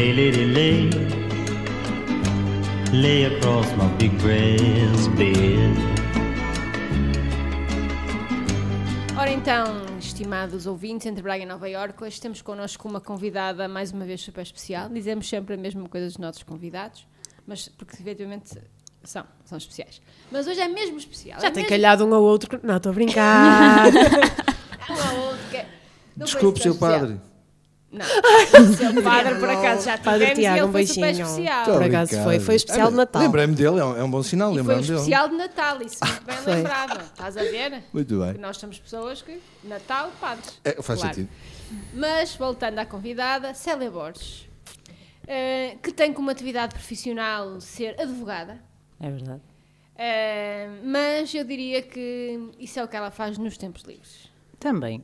Lay, lady, lay. Lay across my big breast bed. Ora então, estimados ouvintes, entre Braga e Nova Iorque, hoje temos connosco uma convidada mais uma vez super especial. Dizemos sempre a mesma coisa dos nossos convidados, mas porque efetivamente são, são especiais. Mas hoje é mesmo especial. Já é tem mesmo calhado um ao outro. Não, estou a brincar. um ao outro que é- Desculpe, seu especial. padre. Não, o seu padre por acaso já Padre tivemos Tiago, e um ele foi super beijinho. especial. Por acaso foi, foi especial de Natal. Lembrei-me dele, é um, é um bom sinal, E foi um lembrar-me dele. especial de Natal, isso muito bem Foi. lembrado. Estás a ver? Muito bem. Que nós somos pessoas que. Natal, padres. É, faz Claro. sentido. Mas, voltando à convidada, Célia Borges, eh, que tem como atividade profissional ser advogada, É verdade. eh, mas eu diria que isso é o que ela faz nos tempos livres. Também.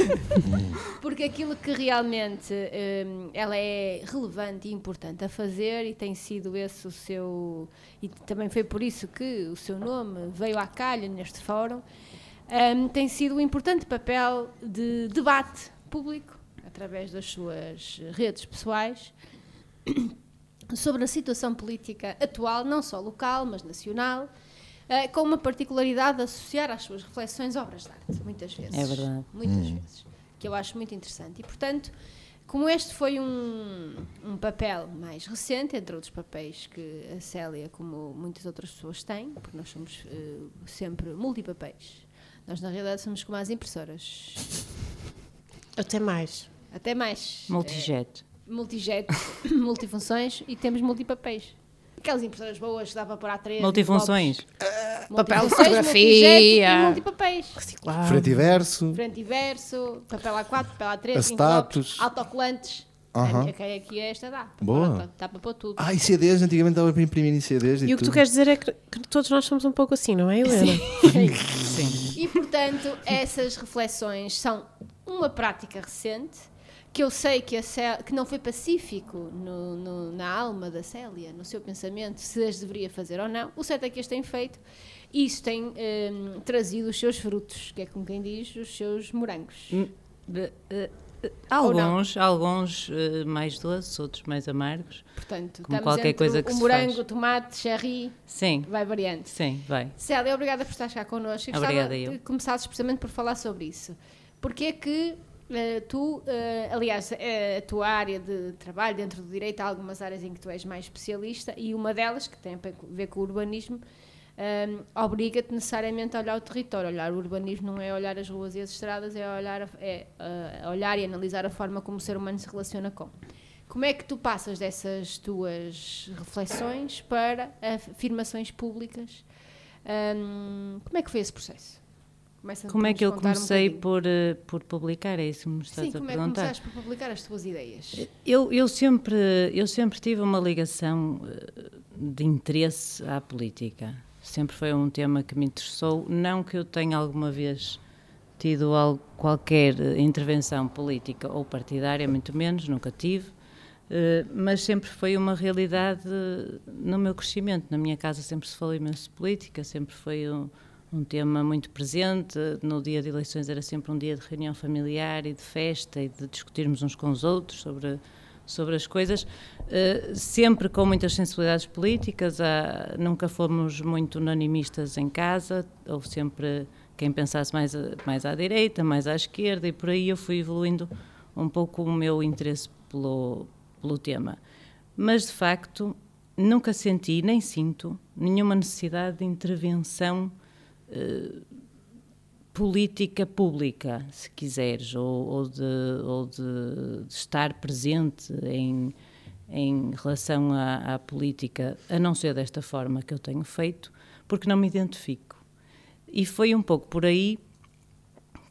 Porque aquilo que realmente hum, ela é relevante e importante a fazer, e tem sido esse o seu. E também foi por isso que o seu nome veio à calha neste fórum, hum, tem sido um importante papel de debate público, através das suas redes pessoais, sobre a situação política atual, não só local, mas nacional. Eh, com uma particularidade de associar às suas reflexões obras de arte, muitas vezes. É verdade. Muitas vezes. Que eu acho muito interessante. E, portanto, como este foi um, um papel mais recente, entre outros papéis que a Célia, como muitas outras pessoas têm, porque nós somos eh, sempre multipapéis. Nós, na realidade, somos como as impressoras. Até mais. Até mais. Multijet. eh, multijet, multifunções e temos multipapéis. Aquelas impressoras boas que dá para pôr a três. Multifunções. blocos. Papel, Multifunções, fotografia. multipapéis. Reciclar. Frente e verso. Frente e verso, papel A4, papel A3, A envelopes, status. autocolantes. A que aqui esta dá. Boa. Dá, para pôr tudo. Ah, e CDs, antigamente dava para imprimir em CDs e, E o que tu queres dizer é que, que todos nós somos um pouco assim, não é, Helena? Sim. E portanto, essas reflexões são uma prática recente que eu sei que, a Cé- que não foi pacífico no- no- na alma da Célia, no seu pensamento, se as deveria fazer ou não. O certo é que as tem feito e isso tem hum, trazido os seus frutos, que é como quem diz, os seus morangos. Hum, eh, eh? Alguns, alguns eh, mais doces, outros mais amargos. Portanto, Como qualquer coisa que o morango, faz. tomate, cherry, Sim, vai variando. sim, vai. Célia, obrigada por estar cá connosco. Obrigada, eu. de começasses precisamente por falar sobre isso. Porque é que eh, tu, eh, aliás, eh, a tua área de trabalho dentro do direito, há algumas áreas em que tu és mais especialista e uma delas, que tem a ver com o urbanismo, eh, obriga-te necessariamente a olhar o território. Olhar o urbanismo não é olhar as ruas e as estradas, é olhar, é, eh, olhar e analisar a forma como o ser humano se relaciona com. Como é que tu passas dessas tuas reflexões para afirmações públicas? Hum, como é que foi esse processo? Começa Como é que eu um comecei bocadinho. por, eh, por publicar? É isso que me estás Sim, a como é que perguntar? começaste por publicar as tuas ideias? Eu, eu, sempre, eu sempre tive uma ligação eh, de interesse à política. Sempre foi um tema que me interessou. Não que eu tenha alguma vez tido al- qualquer eh, intervenção política ou partidária, muito menos, nunca tive. Eh, mas sempre foi uma realidade eh, no meu crescimento. Na minha casa sempre se falou imenso de política, sempre foi um, um tema muito presente. No dia de eleições era sempre um dia de reunião familiar e de festa e de discutirmos uns com os outros sobre, sobre as coisas, eh, sempre com muitas sensibilidades políticas. nunca fomos muito unanimistas em casa, houve sempre quem pensasse mais, mais à direita, mais à esquerda, e por aí eu fui evoluindo um pouco o meu interesse pelo, pelo tema. Mas, de facto, nunca senti, nem sinto, nenhuma necessidade de intervenção eh, política pública, se quiseres, ou, ou de, ou de- de estar presente em, em relação à, à política, a não ser desta forma que eu tenho feito, porque não me identifico. E foi um pouco por aí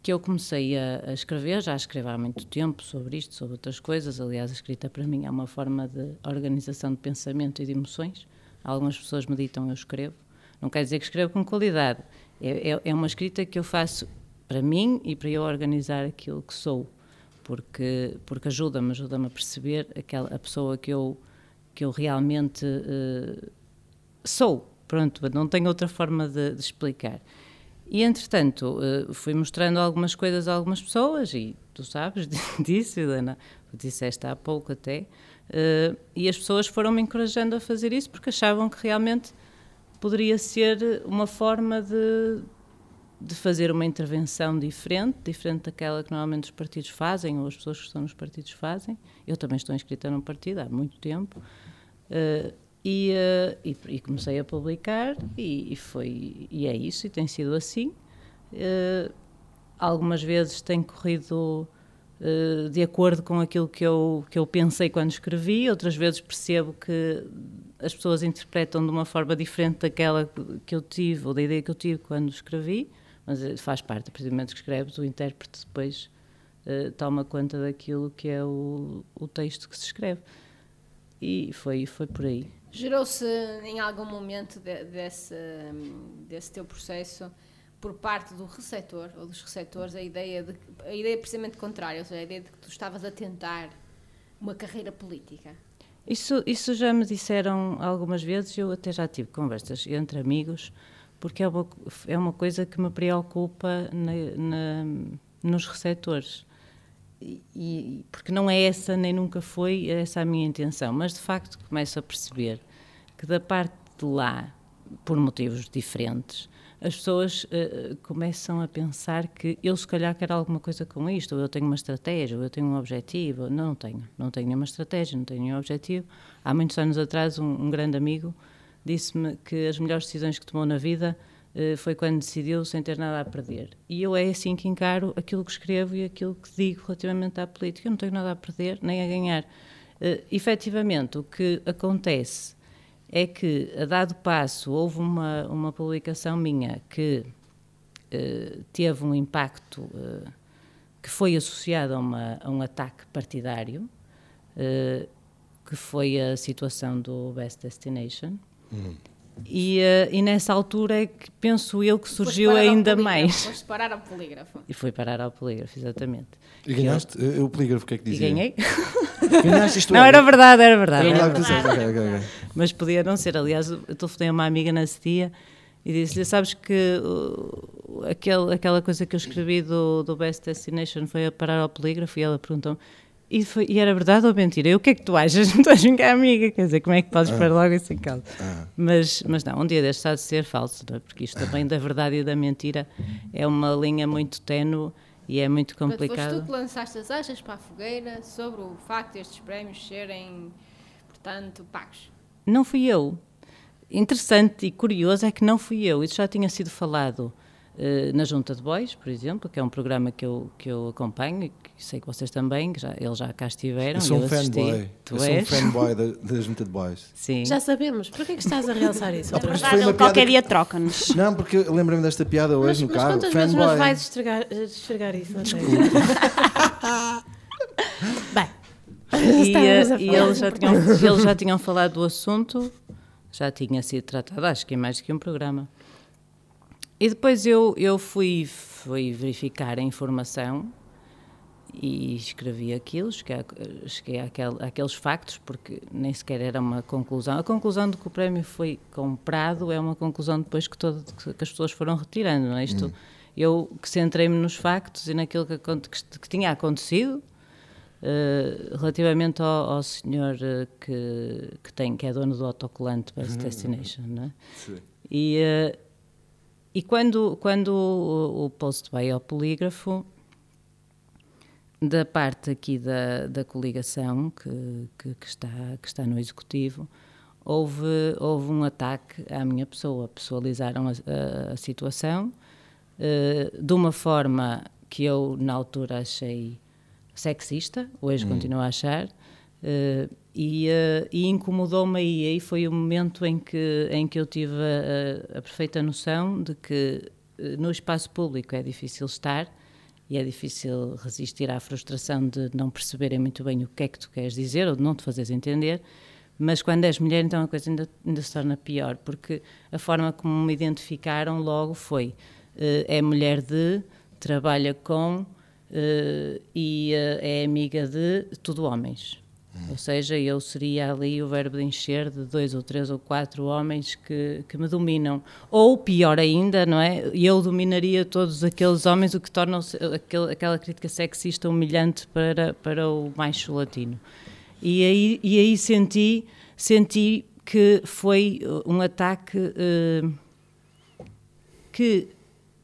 que eu comecei a, a escrever, já escrevo há muito tempo sobre isto, sobre outras coisas. Aliás, a escrita para mim é uma forma de organização de pensamento e de emoções. Algumas pessoas meditam, eu escrevo. Não quer dizer que escrevo com qualidade. É, é, é uma escrita que eu faço para mim e para eu organizar aquilo que sou, porque, porque ajuda-me, ajuda-me a perceber aquela, a pessoa que eu, que eu realmente eh, sou. Pronto, não tenho outra forma de, de explicar. E, entretanto, eh, fui mostrando algumas coisas a algumas pessoas, e tu sabes disso, Helena, disseste há pouco até, eh, e as pessoas foram-me encorajando a fazer isso porque achavam que realmente poderia ser uma forma de, de fazer uma intervenção diferente, diferente daquela que normalmente os partidos fazem, ou as pessoas que estão nos partidos fazem. Eu também estou inscrita num partido há muito tempo. Uh, e, uh, e, e, comecei a publicar e, e, foi e é isso e tem sido assim uh, algumas vezes tem corrido de acordo com aquilo que eu que eu pensei quando escrevi outras vezes percebo que as pessoas interpretam de uma forma diferente daquela que eu tive ou da ideia que eu tive quando escrevi mas faz parte, a partir do momento que escreves o intérprete depois toma conta daquilo que é o, o texto que se escreve e foi foi por aí Gerou-se em algum momento de, desse, desse teu processo, por parte do receptor ou dos receptores, a ideia, de, a ideia precisamente contrária, ou seja, a ideia de que tu estavas a tentar uma carreira política? Isso, isso já me disseram algumas vezes, eu até já tive conversas entre amigos, porque é uma, é uma coisa que me preocupa na, na, nos receptores. E, porque não é essa, nem nunca foi essa a minha intenção, mas de facto começo a perceber que da parte de lá, por motivos diferentes, as pessoas uh, começam a pensar que eu se calhar quero alguma coisa com isto, ou eu tenho uma estratégia, ou eu tenho um objetivo. Não, não tenho, não tenho nenhuma estratégia, não tenho nenhum objetivo. Há muitos anos atrás, um, um grande amigo disse-me que as melhores decisões que tomou na vida uh, foi quando decidiu sem ter nada a perder. E eu é assim que encaro aquilo que escrevo e aquilo que digo relativamente à política. Eu não tenho nada a perder nem a ganhar. Uh, efetivamente, o que acontece é que, a dado passo, houve uma, uma publicação minha que uh, teve um impacto uh, que foi associado a, uma, a um ataque partidário, uh, que foi a situação do Best Destination. Uhum. E, e, nessa altura é que penso eu que surgiu ainda mais. Foste parar ao polígrafo. E foi parar ao polígrafo, exatamente. E ganhaste? Eu, o polígrafo, o que é que dizia? E ganhei. Ganhaste isto Não, é? era verdade, era verdade. Era verdade. Okay, okay, okay. Mas podia não ser. Aliás, eu telefonei a uma amiga nesse dia e disse-lhe: Sabes que uh, aquele, aquela coisa que eu escrevi do, do Best Destination foi a parar ao polígrafo? E ela perguntou e, foi, e, era verdade ou mentira? E o que é que tu achas? Não estás a amiga? Quer dizer, como é que podes ah. pôr logo isso em causa? Ah. Mas, mas não, um dia deste há de ser falso, é? porque isto também da verdade e da mentira é uma linha muito tenue e é muito complicado. Mas tu que lançaste as achas para a fogueira sobre o facto destes prémios serem, portanto, pagos? Não fui eu. Interessante e curioso é que não fui eu. Isso já tinha sido falado na Junta de Bois, por exemplo, que é um programa que eu, que eu acompanho e que sei que vocês também, que já, eles já cá estiveram. Eu sou um fanboy. Eu sou um fanboy da, da Junta de Bois. Sim. Já sabemos. Por que é que estás a realçar isso? É verdade, ele qualquer dia troca-nos. Não, porque lembro-me desta piada hoje mas, no mas carro. Quantas fanboy. vezes nos vais esfregar, esfregar isso? Bem. E, uh, e eles, já tinham, eles já tinham falado do assunto, já tinha sido tratado, acho que em mais do que um programa. E depois eu, eu fui, fui verificar a informação e escrevi aquilo, cheguei, a, cheguei àquel, àqueles factos, porque nem sequer era uma conclusão. A conclusão de que o prémio foi comprado é uma conclusão depois que, todo, que as pessoas foram retirando. Não é? Isto, hum. Eu que centrei-me nos factos e naquilo que, que, que tinha acontecido, uh, relativamente ao, ao senhor uh, que, que, tem, que é dono do autocolante Best Destination. Não é? Sim. E, uh, e quando, quando o, o post vai ao polígrafo, da parte aqui da, da coligação que, que, que, está, que está no Executivo, houve, houve um ataque à minha pessoa. Pessoalizaram a, a, a situação uh, de uma forma que eu, na altura, achei sexista, hoje hum. continuo a achar, uh, e, uh, e incomodou-me aí. Aí foi o momento em que, em que eu tive a, a perfeita noção de que no espaço público é difícil estar e é difícil resistir à frustração de não perceberem muito bem o que é que tu queres dizer ou de não te fazeres entender. Mas quando és mulher, então a coisa ainda, ainda se torna pior, porque a forma como me identificaram logo foi: uh, é mulher de, trabalha com uh, e uh, é amiga de tudo homens. Ou seja, eu seria ali o verbo de encher de dois ou três ou quatro homens que, que me dominam. Ou, pior ainda, não é? Eu dominaria todos aqueles homens, o que torna aquele, aquela crítica sexista humilhante para, para o macho latino. E aí, e aí senti, senti que foi um ataque uh, que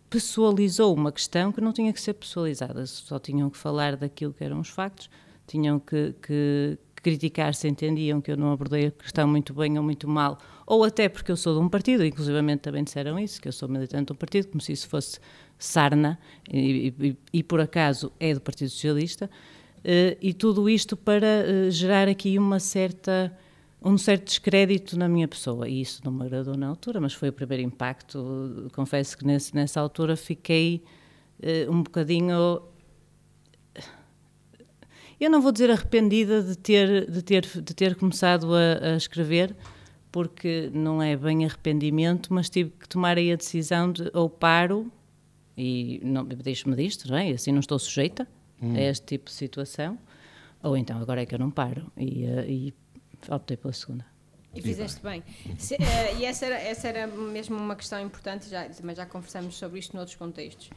pessoalizou uma questão que não tinha que ser pessoalizada, só tinham que falar daquilo que eram os factos tinham que, que, criticar se entendiam que eu não abordei a questão muito bem ou muito mal, ou até porque eu sou de um partido, inclusivamente também disseram isso, que eu sou militante de um partido, como se isso fosse sarna, e, e, e por acaso é do Partido Socialista, uh, e tudo isto para uh, gerar aqui uma certa um certo descrédito na minha pessoa, e isso não me agradou na altura, mas foi o primeiro impacto. Confesso que nesse, nessa altura fiquei uh, um bocadinho eu não vou dizer arrependida de ter, de ter, de ter começado a, a escrever, porque não é bem arrependimento, mas tive que tomar aí a decisão de ou paro e não deixo-me disto, não é? Assim não estou sujeita hum. a este tipo de situação, ou então agora é que eu não paro e, uh, e optei pela segunda. E fizeste bem. Se, uh, e essa era, essa era mesmo uma questão importante, já, mas já conversamos sobre isto noutros contextos.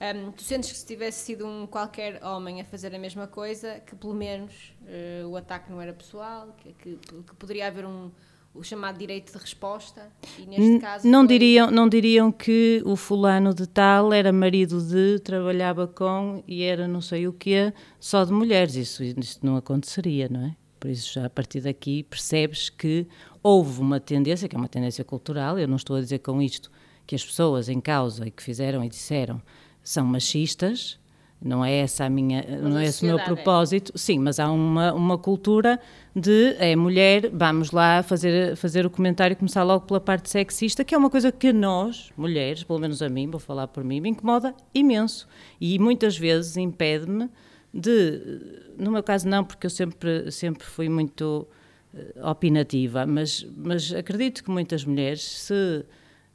Um, tu sentes que se tivesse sido um qualquer homem a fazer a mesma coisa, que pelo menos uh, o ataque não era pessoal, que, que, que, poderia haver um o chamado direito de resposta? E neste caso não foi... diriam não diriam que o fulano de tal era marido de trabalhava com e era não sei o que só de mulheres. Isso, isso não aconteceria não é? Por isso já a partir daqui percebes que houve uma tendência que é uma tendência cultural eu não estou a dizer com isto que as pessoas em causa e que fizeram e disseram são machistas, não é essa a minha, mas não é esse o meu é. propósito. É. Sim, mas há uma, uma cultura de é mulher, vamos lá fazer fazer o comentário e começar logo pela parte sexista, que é uma coisa que nós, mulheres, pelo menos a mim, vou falar por mim, me incomoda imenso e muitas vezes impede-me de, no meu caso não, porque eu sempre sempre fui muito uh, opinativa, mas mas acredito que muitas mulheres se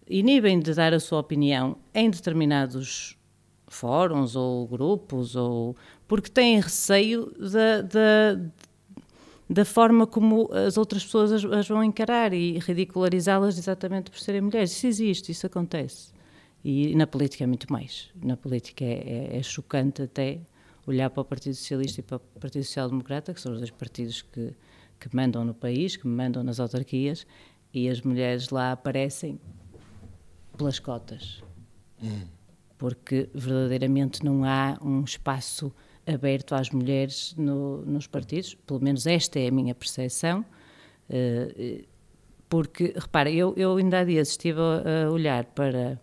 inibem de dar a sua opinião em determinados fóruns ou grupos, ou porque têm receio da, da, da forma como as outras pessoas as, as vão encarar e ridicularizá-las exatamente por serem mulheres. Isso existe, isso acontece. E na política é muito mais. Na política é, é, é chocante até olhar para o Partido Socialista e para o Partido Social Democrata, que são os dois partidos que, que mandam no país, que mandam nas autarquias, e as mulheres lá aparecem pelas cotas. Hum porque verdadeiramente não há um espaço aberto às mulheres no, nos partidos, pelo menos esta é a minha percepção, uh, porque, repara, eu, eu ainda há dias estive a olhar para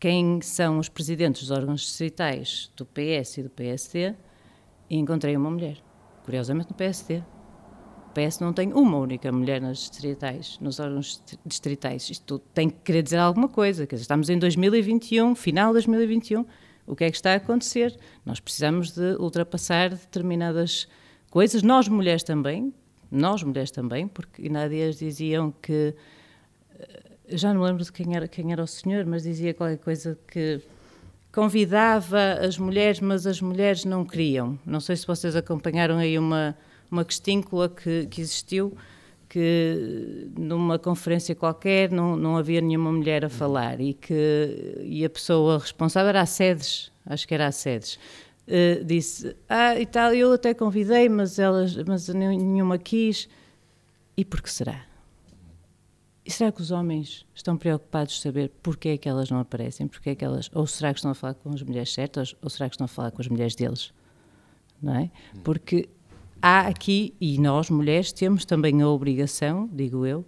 quem são os presidentes dos órgãos distritais do PS e do PSD e encontrei uma mulher, curiosamente no PSD. PS não tem uma única mulher nas distritais, nos órgãos distritais. Isto tem que querer dizer alguma coisa. Quer dizer, estamos em 2021, final de 2021. O que é que está a acontecer? Nós precisamos de ultrapassar determinadas coisas. Nós, mulheres também, nós, mulheres também, porque ainda há dias diziam que. Eh, já não lembro de quem era, quem era o senhor, mas dizia qualquer coisa que convidava as mulheres, mas as mulheres não queriam. Não sei se vocês acompanharam aí uma uma questíncula que, que existiu, que numa conferência qualquer não, não havia nenhuma mulher a falar e que e a pessoa responsável era a Sedes, acho que era a Sedes, uh, disse, ah, e tal, eu até convidei, mas, elas, mas nenhuma quis. E por que será? E será que os homens estão preocupados de saber porquê é que elas não aparecem? Porquê é que elas, ou será que estão a falar com as mulheres certas, ou será que estão a falar com as mulheres deles? Não é? Porque há aqui, e nós mulheres temos também a obrigação, digo eu,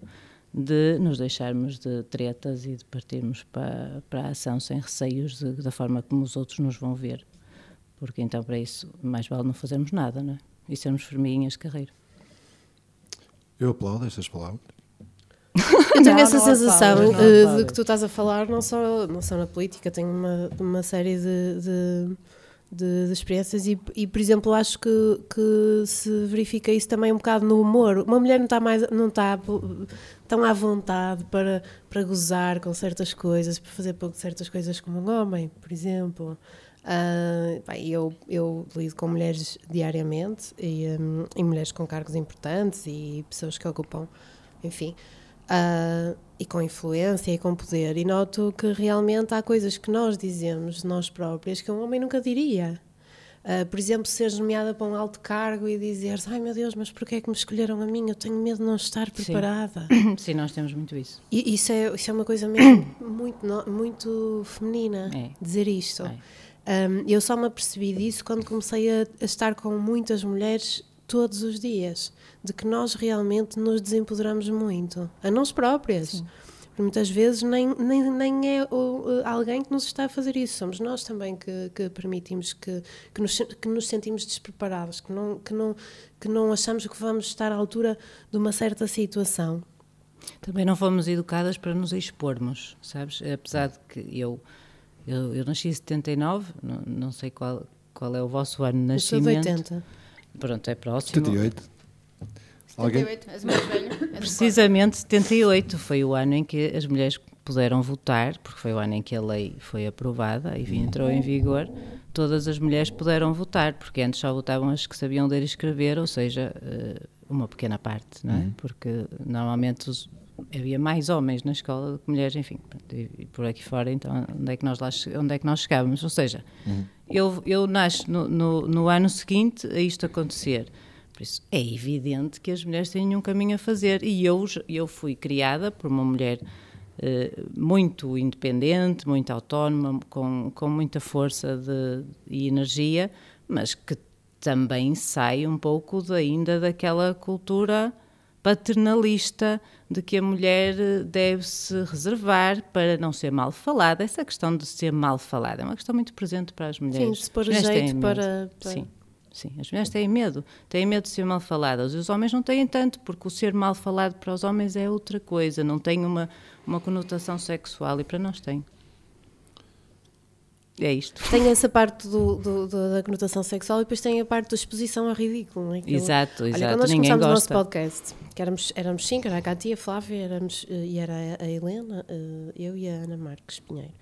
de nos deixarmos de tretas e de partirmos para, para a ação sem receios de, da forma como os outros nos vão ver. Porque então, para isso, mais vale não fazermos nada, não é? E sermos formiguinhas de carreira. Eu aplaudo estas palavras. Eu tenho não, essa não sensação uh, de que tu estás a falar, não só, não só na política, tenho uma, uma série de, de de, de experiências e, e, por exemplo, acho que, que se verifica isso também um bocado no humor. Uma mulher não está mais não está tão à vontade para, para gozar com certas coisas, para fazer pouco certas coisas como um homem, por exemplo. Uh, bem, eu, eu lido com mulheres diariamente e, um, e, mulheres com cargos importantes e pessoas que ocupam, enfim, uh, e com influência e com poder. E noto que realmente há coisas que nós dizemos, nós próprias, que um homem nunca diria. Uh, por exemplo, seres nomeada para um alto cargo e dizeres ai meu Deus, mas porquê é que me escolheram a mim? Eu tenho medo de não estar preparada. Sim, Sim nós temos muito isso. E isso é, isso é uma coisa mesmo muito, muito feminina, é. dizer isto. É. Um, eu só me apercebi disso quando comecei a, a, estar com muitas mulheres todos os dias, de que nós realmente nos desempoderamos muito, a nós próprias. Sim. Muitas vezes nem, nem, nem é o, alguém que nos está a fazer isso, somos nós também que, que permitimos que, que, nos, que nos sentimos despreparados, que não, que, não, que não achamos que vamos estar à altura de uma certa situação. Também não fomos educadas para nos expormos, sabes? Apesar de que eu eu, eu nasci em 79, não, não sei qual, qual é o vosso ano de nascimento. Eu sou 80. Pronto, é próximo. 78. 78, és mais velha. Precisamente 78 foi o ano em que as mulheres puderam votar, porque foi o ano em que a lei foi aprovada e entrou em vigor. Todas as mulheres puderam votar, porque antes só votavam as que sabiam ler e escrever, ou seja, eh, uma pequena parte, não é? Uhum. Porque normalmente os, havia mais homens na escola do que mulheres, enfim, e, por aqui fora, então onde é que nós, lá, onde é que nós chegávamos? Ou seja, uhum. eu, eu nasço no, no, no, ano seguinte a isto acontecer. Por isso, é evidente que as mulheres têm um caminho a fazer. E eu, eu fui criada por uma mulher eh, muito independente, muito autónoma, com, com muita força de, e energia, mas que também sai um pouco de, ainda daquela cultura paternalista de que a mulher eh, deve se reservar para não ser mal falada. Essa questão de ser mal falada é uma questão muito presente para as mulheres. Sim, se pôr jeito para, para... Sim. Sim, as mulheres têm medo, têm medo de ser mal faladas. Os homens não têm tanto, porque o ser mal falado para os homens é outra coisa, não tem uma, uma conotação sexual e para nós tem. É isto. Tem essa parte do, do, do, da conotação sexual e depois tem a parte da exposição ao ridículo. Não é? Aquilo, exato, exato. Olha, quando nós Ninguém começámos gosta. o nosso podcast, que éramos, éramos cinco, era a Cátia, a Flávia éramos, eh, e era a Helena, eh, eu e a Ana Marques Pinheiro.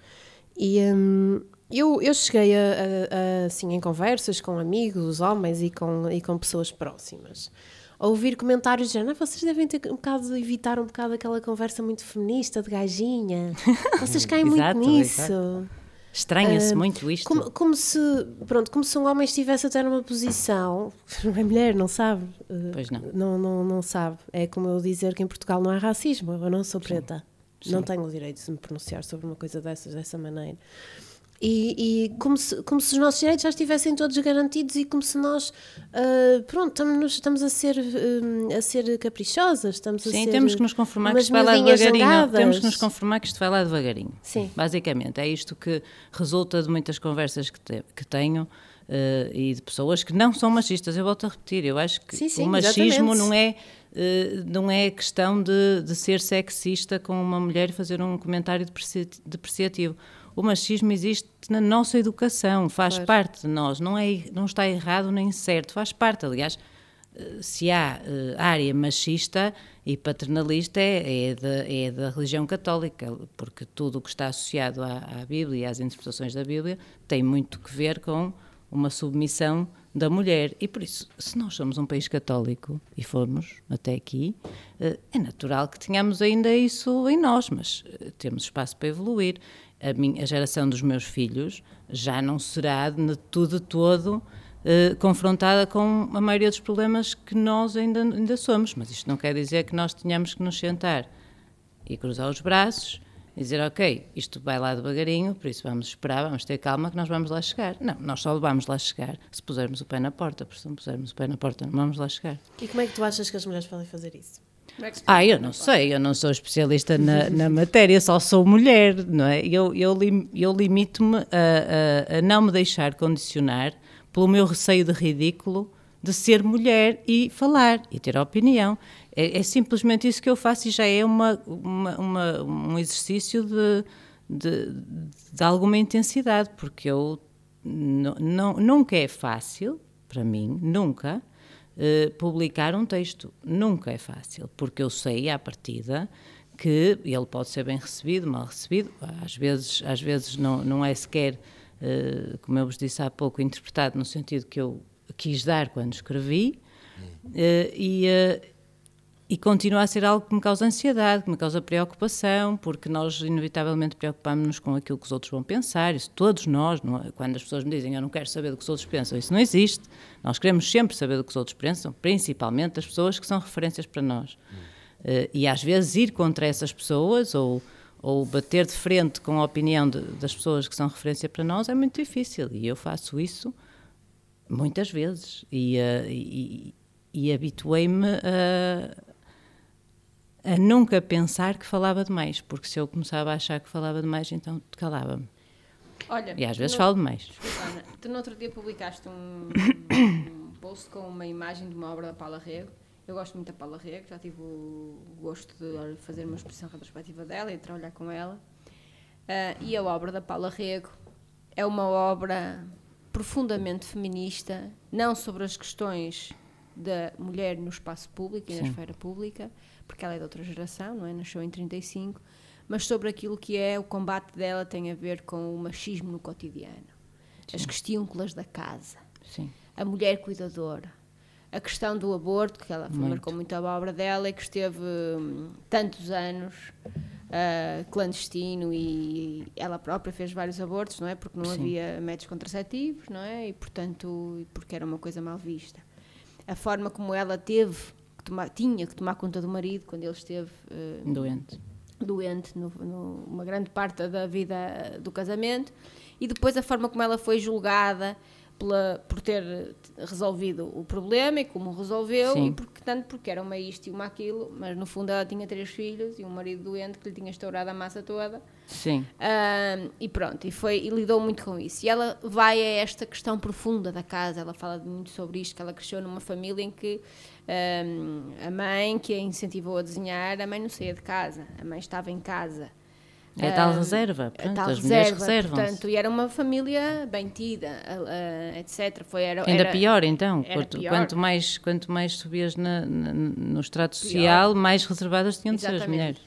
E um, eu, eu cheguei a, a, a, assim, em conversas com amigos, homens e com, e com pessoas próximas a ouvir comentários de vocês devem ter um bocado evitar um bocado aquela conversa muito feminista de gajinha. Vocês caem muito nisso. Exato. Estranha-se uh, muito isto. Como, como, se, pronto, como se um homem estivesse a ter uma posição. É mulher, não sabe. Uh, pois não. não. Não, não. sabe. É como eu dizer que em Portugal não há racismo. Eu não sou preta. Sim. Não tenho o direito de me pronunciar sobre uma coisa dessas, dessa maneira. E, e, como, se, como se os nossos direitos já estivessem todos garantidos e como se nós, uh, pronto, estamos, estamos a ser, uh, a ser caprichosas, estamos Sim, a ser temos que nos conformar que isto vai lá devagarinho. Temos que nos conformar que isto vai lá devagarinho. Sim. Basicamente, é isto que resulta de muitas conversas que, te, que tenho uh, e de pessoas que não são machistas. Eu volto a repetir, eu acho que sim, sim, o machismo não é não é questão de, de ser sexista com uma mulher e fazer um comentário depreciativo o machismo existe na nossa educação, faz claro. parte de nós, não, é, não está errado nem certo, faz parte. Aliás, eh, se há uh, área machista e paternalista é, é, da, é da religião católica, porque tudo o que está associado à, à Bíblia e às interpretações da Bíblia tem muito que ver com uma submissão da mulher. E por isso, se nós somos um país católico e formos até aqui, eh, é natural que tenhamos ainda isso em nós, mas temos espaço para evoluir a, minha, a geração dos meus filhos já não será de tudo todo eh, confrontada com a maioria dos problemas que nós ainda, ainda somos. Mas isto não quer dizer que nós tenhamos que nos sentar e cruzar os braços e dizer, ok, isto vai lá devagarinho, por isso vamos esperar, vamos ter calma que nós vamos lá chegar. Não, nós só vamos lá chegar se pusermos o pé na porta, porque se não pusermos o pé na porta não vamos lá chegar. E como é que tu achas que as mulheres podem fazer isso? Ah, eu não sei, eu não sou especialista na, na matéria, só sou mulher, não é? Eu, eu, eu limito-me a, a, a, não me deixar condicionar pelo meu receio de ridículo de ser mulher e falar e ter opinião. É, é simplesmente isso que eu faço e já é uma, uma, uma um exercício de, de, de, alguma intensidade, porque eu não, nunca é fácil, para mim, nunca eh, publicar um texto. Nunca é fácil, porque eu sei à partida que ele pode ser bem recebido, mal recebido, às vezes, às vezes não, não é sequer uh, como eu vos disse há pouco, interpretado no sentido que eu quis dar quando escrevi, uh, e, e continua a ser algo que me causa ansiedade, que me causa preocupação, porque nós inevitavelmente preocupamos-nos com aquilo que os outros vão pensar, isso todos nós, é? quando as pessoas me dizem eu não quero saber do que os outros pensam, isso não existe. Nós queremos sempre saber do que os outros pensam, principalmente as pessoas que são referências para nós. Uh, e às vezes ir contra essas pessoas ou, ou bater de frente com a opinião de, das pessoas que são referência para nós é muito difícil, e eu faço isso muitas vezes, e, uh, e, e habituei-me a a nunca pensar que falava demais, porque se eu começava a achar que falava demais, então calava-me. Olha, e às vezes no, falo demais. Ana, tu no outro dia publicaste um, um, post com uma imagem de uma obra da Paula Rego. Eu gosto muito da Paula Rego, já tive o gosto de fazer uma exposição retrospectiva dela e de trabalhar com ela. Uh, e a obra da Paula Rego é uma obra profundamente feminista, não sobre as questões da mulher no espaço público e Sim. na esfera pública, porque ela é de outra geração, não é? Nasceu em 35, mas sobre aquilo que é o combate dela tem a ver com o machismo no cotidiano, Sim. as questões da casa, Sim. a mulher cuidadora, a questão do aborto, que ela muito. marcou muito a obra dela e que esteve hum, tantos anos uh, clandestino e ela própria fez vários abortos, não é? Porque não Sim. havia métodos contraceptivos, não é? E portanto, porque era uma coisa mal vista. A forma como ela teve tomar, tinha que tomar conta do marido quando ele esteve uh, doente, doente no, no, uma grande parte da vida do casamento. E depois a forma como ela foi julgada pela, por ter resolvido o problema e como resolveu, Sim. e porque, tanto porque era uma isto e uma aquilo, mas no fundo ela tinha três filhos e um marido doente que lhe tinha estourado a massa toda. Sim. Um, e pronto, e, foi, e lidou muito com isso. E ela vai a esta questão profunda da casa, ela fala muito sobre isto, que ela cresceu numa família em que um, a mãe que a incentivou a desenhar, a mãe não saía de casa, a mãe estava em casa. É tal reserva, pronto, tal as reserva, mulheres reservam portanto, e era uma família bem tida, etc. Foi, era, Ainda era, pior, então, quanto, pior. quanto, mais, quanto mais subias na, na, no extrato social, pior. mais reservadas tinham de ser as mulheres.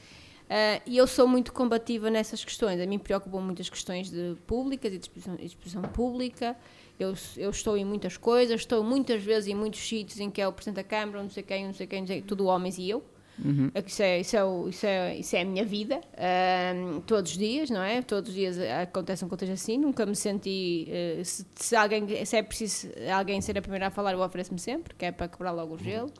Uh, e eu sou muito combativa nessas questões. A mim preocupam muitas questões de públicas e de exposição, exposição pública. Eu, eu, estou em muitas coisas, estou muitas vezes em muitos sítios em que é o Presidente da Câmara, não sei quem, não sei quem, não sei, tudo homens e eu. Uhum. Isso, é, isso, é, isso, é, isso é a minha vida, um, todos os dias, não é? Todos os dias acontecem coisas assim. Nunca me senti. Uh, se, se, alguém, se é preciso alguém ser a primeira a falar, eu ofereço-me sempre, que é para quebrar logo o gelo.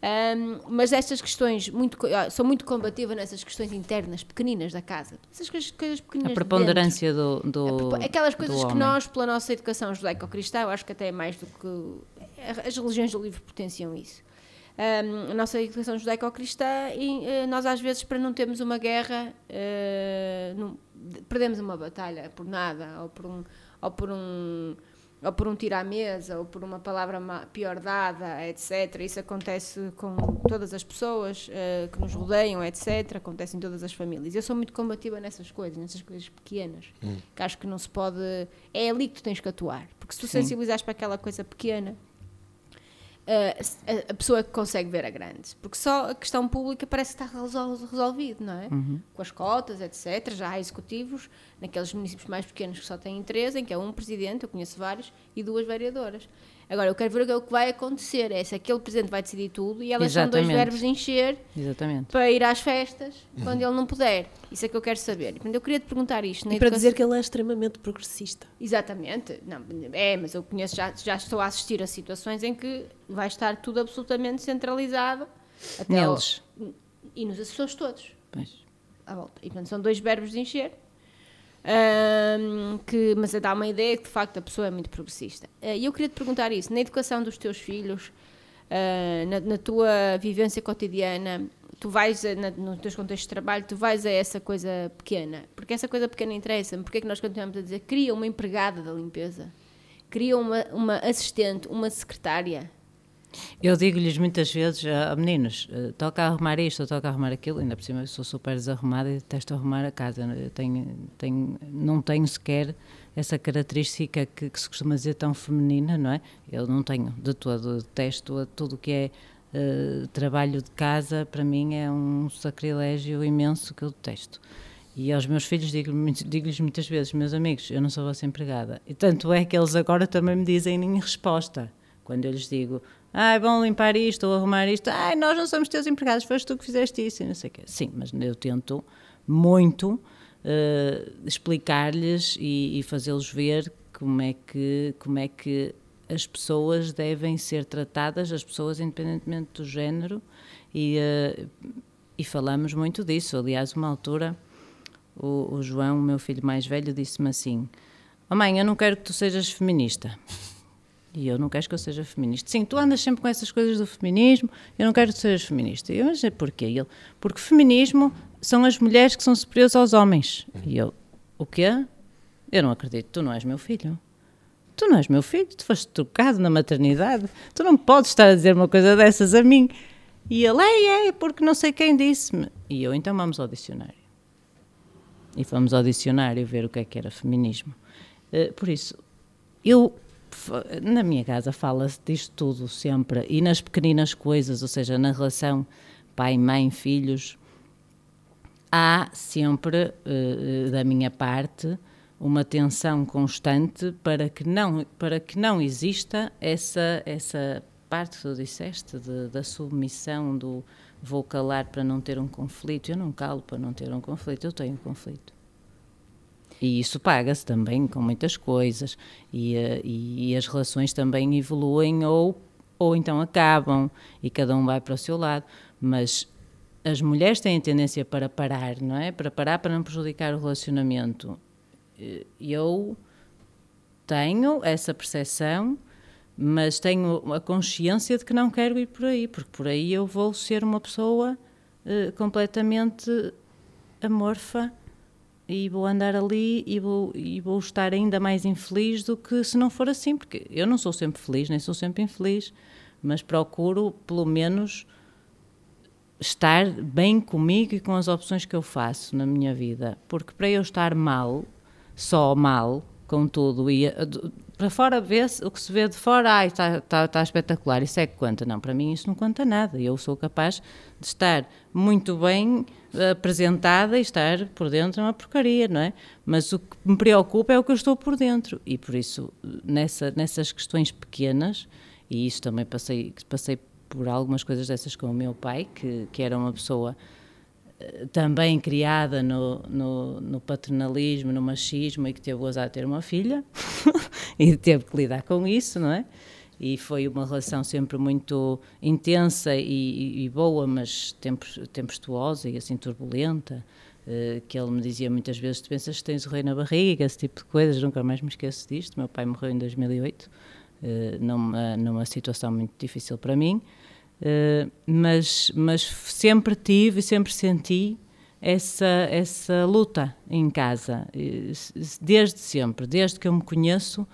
Um, mas estas questões, muito, sou muito combativa nessas questões internas, pequeninas da casa. Essas coisas, coisas pequeninas. A preponderância do, do. Aquelas coisas que nós, pela nossa educação judaico-cristã, eu acho que até é mais do que. As religiões do livro potenciam isso um, a nossa educação judaico-cristã e uh, nós às vezes para não termos uma guerra uh, não, perdemos uma batalha por nada ou por um ou por um ou por um tiro à mesa ou por uma palavra pior dada etc isso acontece com todas as pessoas uh, que nos rodeiam etc acontece em todas as famílias eu sou muito combativa nessas coisas nessas coisas pequenas hum. que acho que não se pode é ali que tu tens que atuar porque se tu Sim. sensibilizares para aquela coisa pequena a, a, pessoa que consegue ver a grande. Porque só a questão pública parece que está resolvido, não é? Uhum. Com as cotas, etc. Já há executivos naqueles municípios mais pequenos que só têm três, em que é um presidente, eu conheço vários, e duas vereadoras. Agora, eu quero ver o que vai acontecer. É se aquele presidente vai decidir tudo e elas Exatamente. são dois verbos de encher Exatamente. para ir às festas uhum. quando ele não puder. Isso é que eu quero saber. E, eu queria te perguntar isto. E para dizer que ele é extremamente progressista. Exatamente. Não, é, mas eu conheço, já, já estou a assistir a situações em que vai estar tudo absolutamente centralizado. Até Neles. Ao, e nos assessores todos. Pois. À volta. E, portanto, são dois verbos de encher um, que, mas dá uma ideia que de facto a pessoa é muito progressista. Uh, e eu queria te perguntar isso: na educação dos teus filhos, uh, na, na, tua vivência cotidiana, tu vais, na, nos teus contextos de trabalho, tu vais a essa coisa pequena, porque essa coisa pequena interessa-me. Porque é que nós continuamos a dizer cria uma empregada da limpeza, cria uma, uma assistente, uma secretária? Eu digo-lhes muitas vezes, a meninos, uh, toca a arrumar isto, toca a arrumar aquilo, ainda por cima eu sou super desarrumada e detesto arrumar a casa. Eu tenho, tenho, não tenho sequer essa característica que, que, se costuma dizer tão feminina, não é? Eu não tenho de todo, detesto tudo o que é uh, trabalho de casa, para mim é um sacrilégio imenso que eu detesto. E aos meus filhos digo-lhes digo muitas vezes, meus amigos, eu não sou vossa empregada. E tanto é que eles agora também me dizem em resposta, quando eu lhes digo, ah, vão limpar isto ou arrumar isto, ai, nós não somos teus empregados, foste tu que fizeste isso e não sei o quê. Sim, mas eu tento muito uh, explicar-lhes e, e fazê-los ver como é que como é que as pessoas devem ser tratadas, as pessoas independentemente do género e, uh, e falamos muito disso. Aliás, uma altura o, o João, o meu filho mais velho, disse-me assim: oh mãe, eu não quero que tu sejas feminista. E eu não quero que eu seja feminista. Sim, tu andas sempre com essas coisas do feminismo, eu não quero que tu sejas feminista. E eu, mas é porquê? Ele, porque feminismo são as mulheres que são superiores aos homens. E eu, o quê? Eu não acredito, tu não és meu filho. Tu não és meu filho, tu foste trocado na maternidade. Tu não podes estar a dizer uma coisa dessas a mim. E ele, é, é, porque não sei quem disse-me. E eu, então vamos ao dicionário e fomos ao dicionário ver o que é que era feminismo. Uh, por isso, eu na minha casa fala-se disto tudo sempre e nas pequeninas coisas, ou seja, na relação pai, mãe, filhos, há sempre uh, da minha parte uma tensão constante para que não para que não exista essa essa parte que tu disseste de, da submissão do vou calar para não ter um conflito. Eu não calo para não ter um conflito, eu tenho um conflito. E isso paga-se também com muitas coisas, e, eh, e, e, as relações também evoluem ou, ou então acabam, e cada um vai para o seu lado. Mas as mulheres têm tendência para parar, não é? Para parar para não prejudicar o relacionamento. Eh, eu tenho essa percepção mas tenho a consciência de que não quero ir por aí, porque por aí eu vou ser uma pessoa uh, completamente amorfa e vou andar ali e vou, e vou estar ainda mais infeliz do que se não for assim, porque eu não sou sempre feliz, nem sou sempre infeliz, mas procuro pelo menos estar bem comigo e com as opções que eu faço na minha vida, porque para eu estar mal, só mal, com tudo, e para fora vê-se, o que se vê de fora, ai, está, está, está espetacular, isso é que conta. Não, para mim isso não conta nada. Eu sou capaz de estar muito bem apresentada e estar por dentro é uma porcaria, não é? Mas o que me preocupa é o que eu estou por dentro. E por isso, nessa, nessas questões pequenas, e isso também passei, passei por algumas coisas dessas com o meu pai, que, que era uma pessoa também criada no, no, no, paternalismo, no machismo e que teve o azar de ter uma filha e teve que lidar com isso, não é? E foi uma relação sempre muito intensa e, e boa, mas tempestuosa e assim turbulenta. Uh, que ele me dizia muitas vezes: Tu pensas que tens o rei na barriga, esse tipo de coisas, nunca mais me esqueço disto. Meu pai morreu em 2008, uh, eh, numa, numa situação muito difícil para mim. Uh, mas, mas sempre tive e sempre senti essa, essa luta em casa, desde sempre, desde que eu me conheço,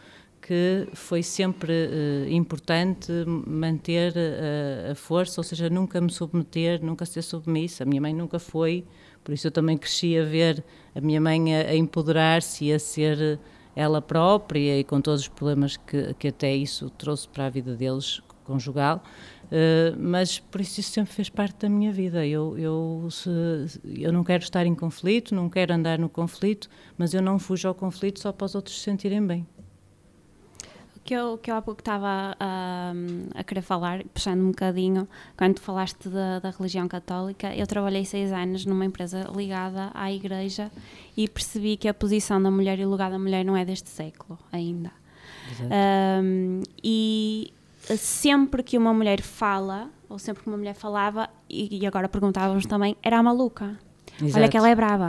que foi sempre uh, importante manter uh, a força, ou seja, nunca me submeter, nunca ser submissa. A minha mãe nunca foi, por isso eu também cresci a ver a minha mãe a, a empoderar-se e a ser ela própria e com todos os problemas que, que até isso trouxe para a vida deles conjugal. Uh, mas por isso isso sempre fez parte da minha vida. Eu, eu, se, eu não quero estar em conflito, não quero andar no conflito, mas eu não fujo ao conflito só para os outros se sentirem bem. Que eu, que eu há pouco estava a, a querer falar, puxando um bocadinho, quando falaste da, da religião católica, eu trabalhei seis anos numa empresa ligada à igreja e percebi que a posição da mulher e o lugar da mulher não é deste século ainda. Um, e sempre que uma mulher fala, ou sempre que uma mulher falava, e, agora perguntávamos também, era a maluca. Exato. Olha que ela é brava.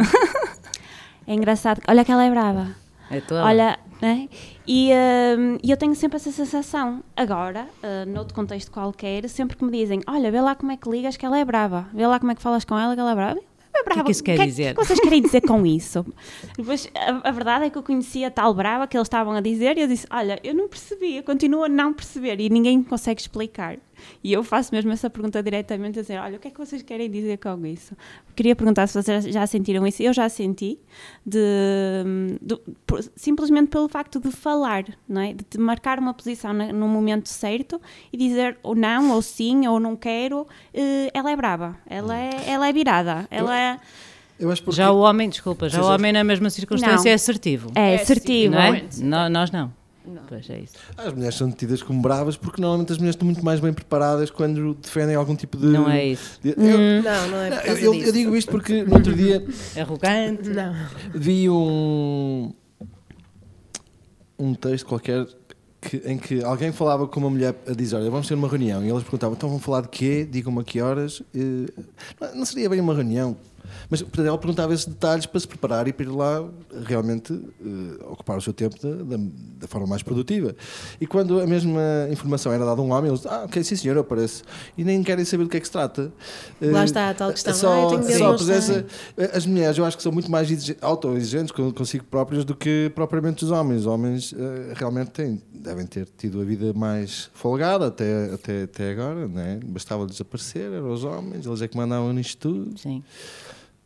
é engraçado, olha que ela é brava. É tua. Olha, né? E uh, eu tenho sempre essa sensação. Agora, uh, noutro contexto qualquer, sempre que me dizem, olha, vê lá como é que ligas que ela é brava, vê lá como é que falas com ela que ela é brava é brava. O que, é que isso quer que, dizer? O que vocês querem dizer com isso? Depois, a, a, verdade é que eu conhecia a tal brava que eles estavam a dizer e eu disse: Olha, eu não percebi, eu continuo a não perceber e ninguém consegue explicar. E eu faço mesmo essa pergunta diretamente, a dizer, olha, o que é que vocês querem dizer com isso? Queria perguntar se vocês já sentiram isso. Eu já senti, de, de por, simplesmente pelo facto de falar, não é? De marcar uma posição na, no momento certo e dizer ou não, ou sim, ou não quero. Uh, ela é brava, ela é, ela é virada, ela é... Eu acho porque... Já o homem, desculpa, já o homem na mesma circunstância Não. é assertivo. É É, assertivo. não é? Nó- nós não. Não. Pois é isso. As mulheres são tidas como bravas porque normalmente as mulheres estão muito mais bem preparadas quando defendem algum tipo de. Não é isso. de- eu, Não, não é por eu, causa eu- disso. eu digo isto porque no outro dia Arrogante. Não. vi um. um texto qualquer que- em que alguém falava com uma mulher a dizer: Olha, vamos ter uma reunião. E elas perguntavam: Então vão falar de quê? Digam-me a que horas. Não- não seria bem uma reunião. Mas portanto, ela perguntava esses detalhes para se preparar e para ir lá realmente eh, ocupar o seu tempo da, da- da forma mais produtiva. E quando a mesma informação era dada a um homem, eles ah, ok, sim senhor, eu apareço. E nem querem saber do que é que se trata. Lá Eh, está a tal questão. Só, Ah, eu tenho só presença- as mulheres, eu acho que são muito mais exige- auto-exigentes con- consigo próprias do que propriamente os homens. Os homens eh, realmente têm, devem ter tido a vida mais folgada até, até, até agora, né? bastava desaparecer, eram os homens, eles é que mandavam nisto tudo. Sim.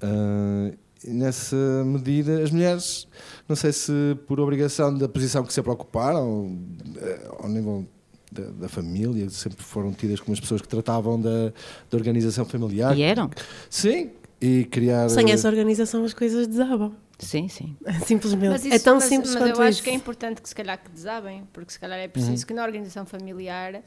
Ah, nessa medida, as mulheres, não sei se por obrigação da posição que sempre ocuparam, eh, ao nível da, da família, sempre foram tidas como as pessoas que tratavam da, da organização familiar. E eram? Sim, e criar. Sem essa organização as coisas desabam. Sim, sim. Simplesmente. Mas, é isso- tão mas- simples mas quanto eu isso. acho que é importante que se calhar que desabem, porque se calhar é preciso que na organização familiar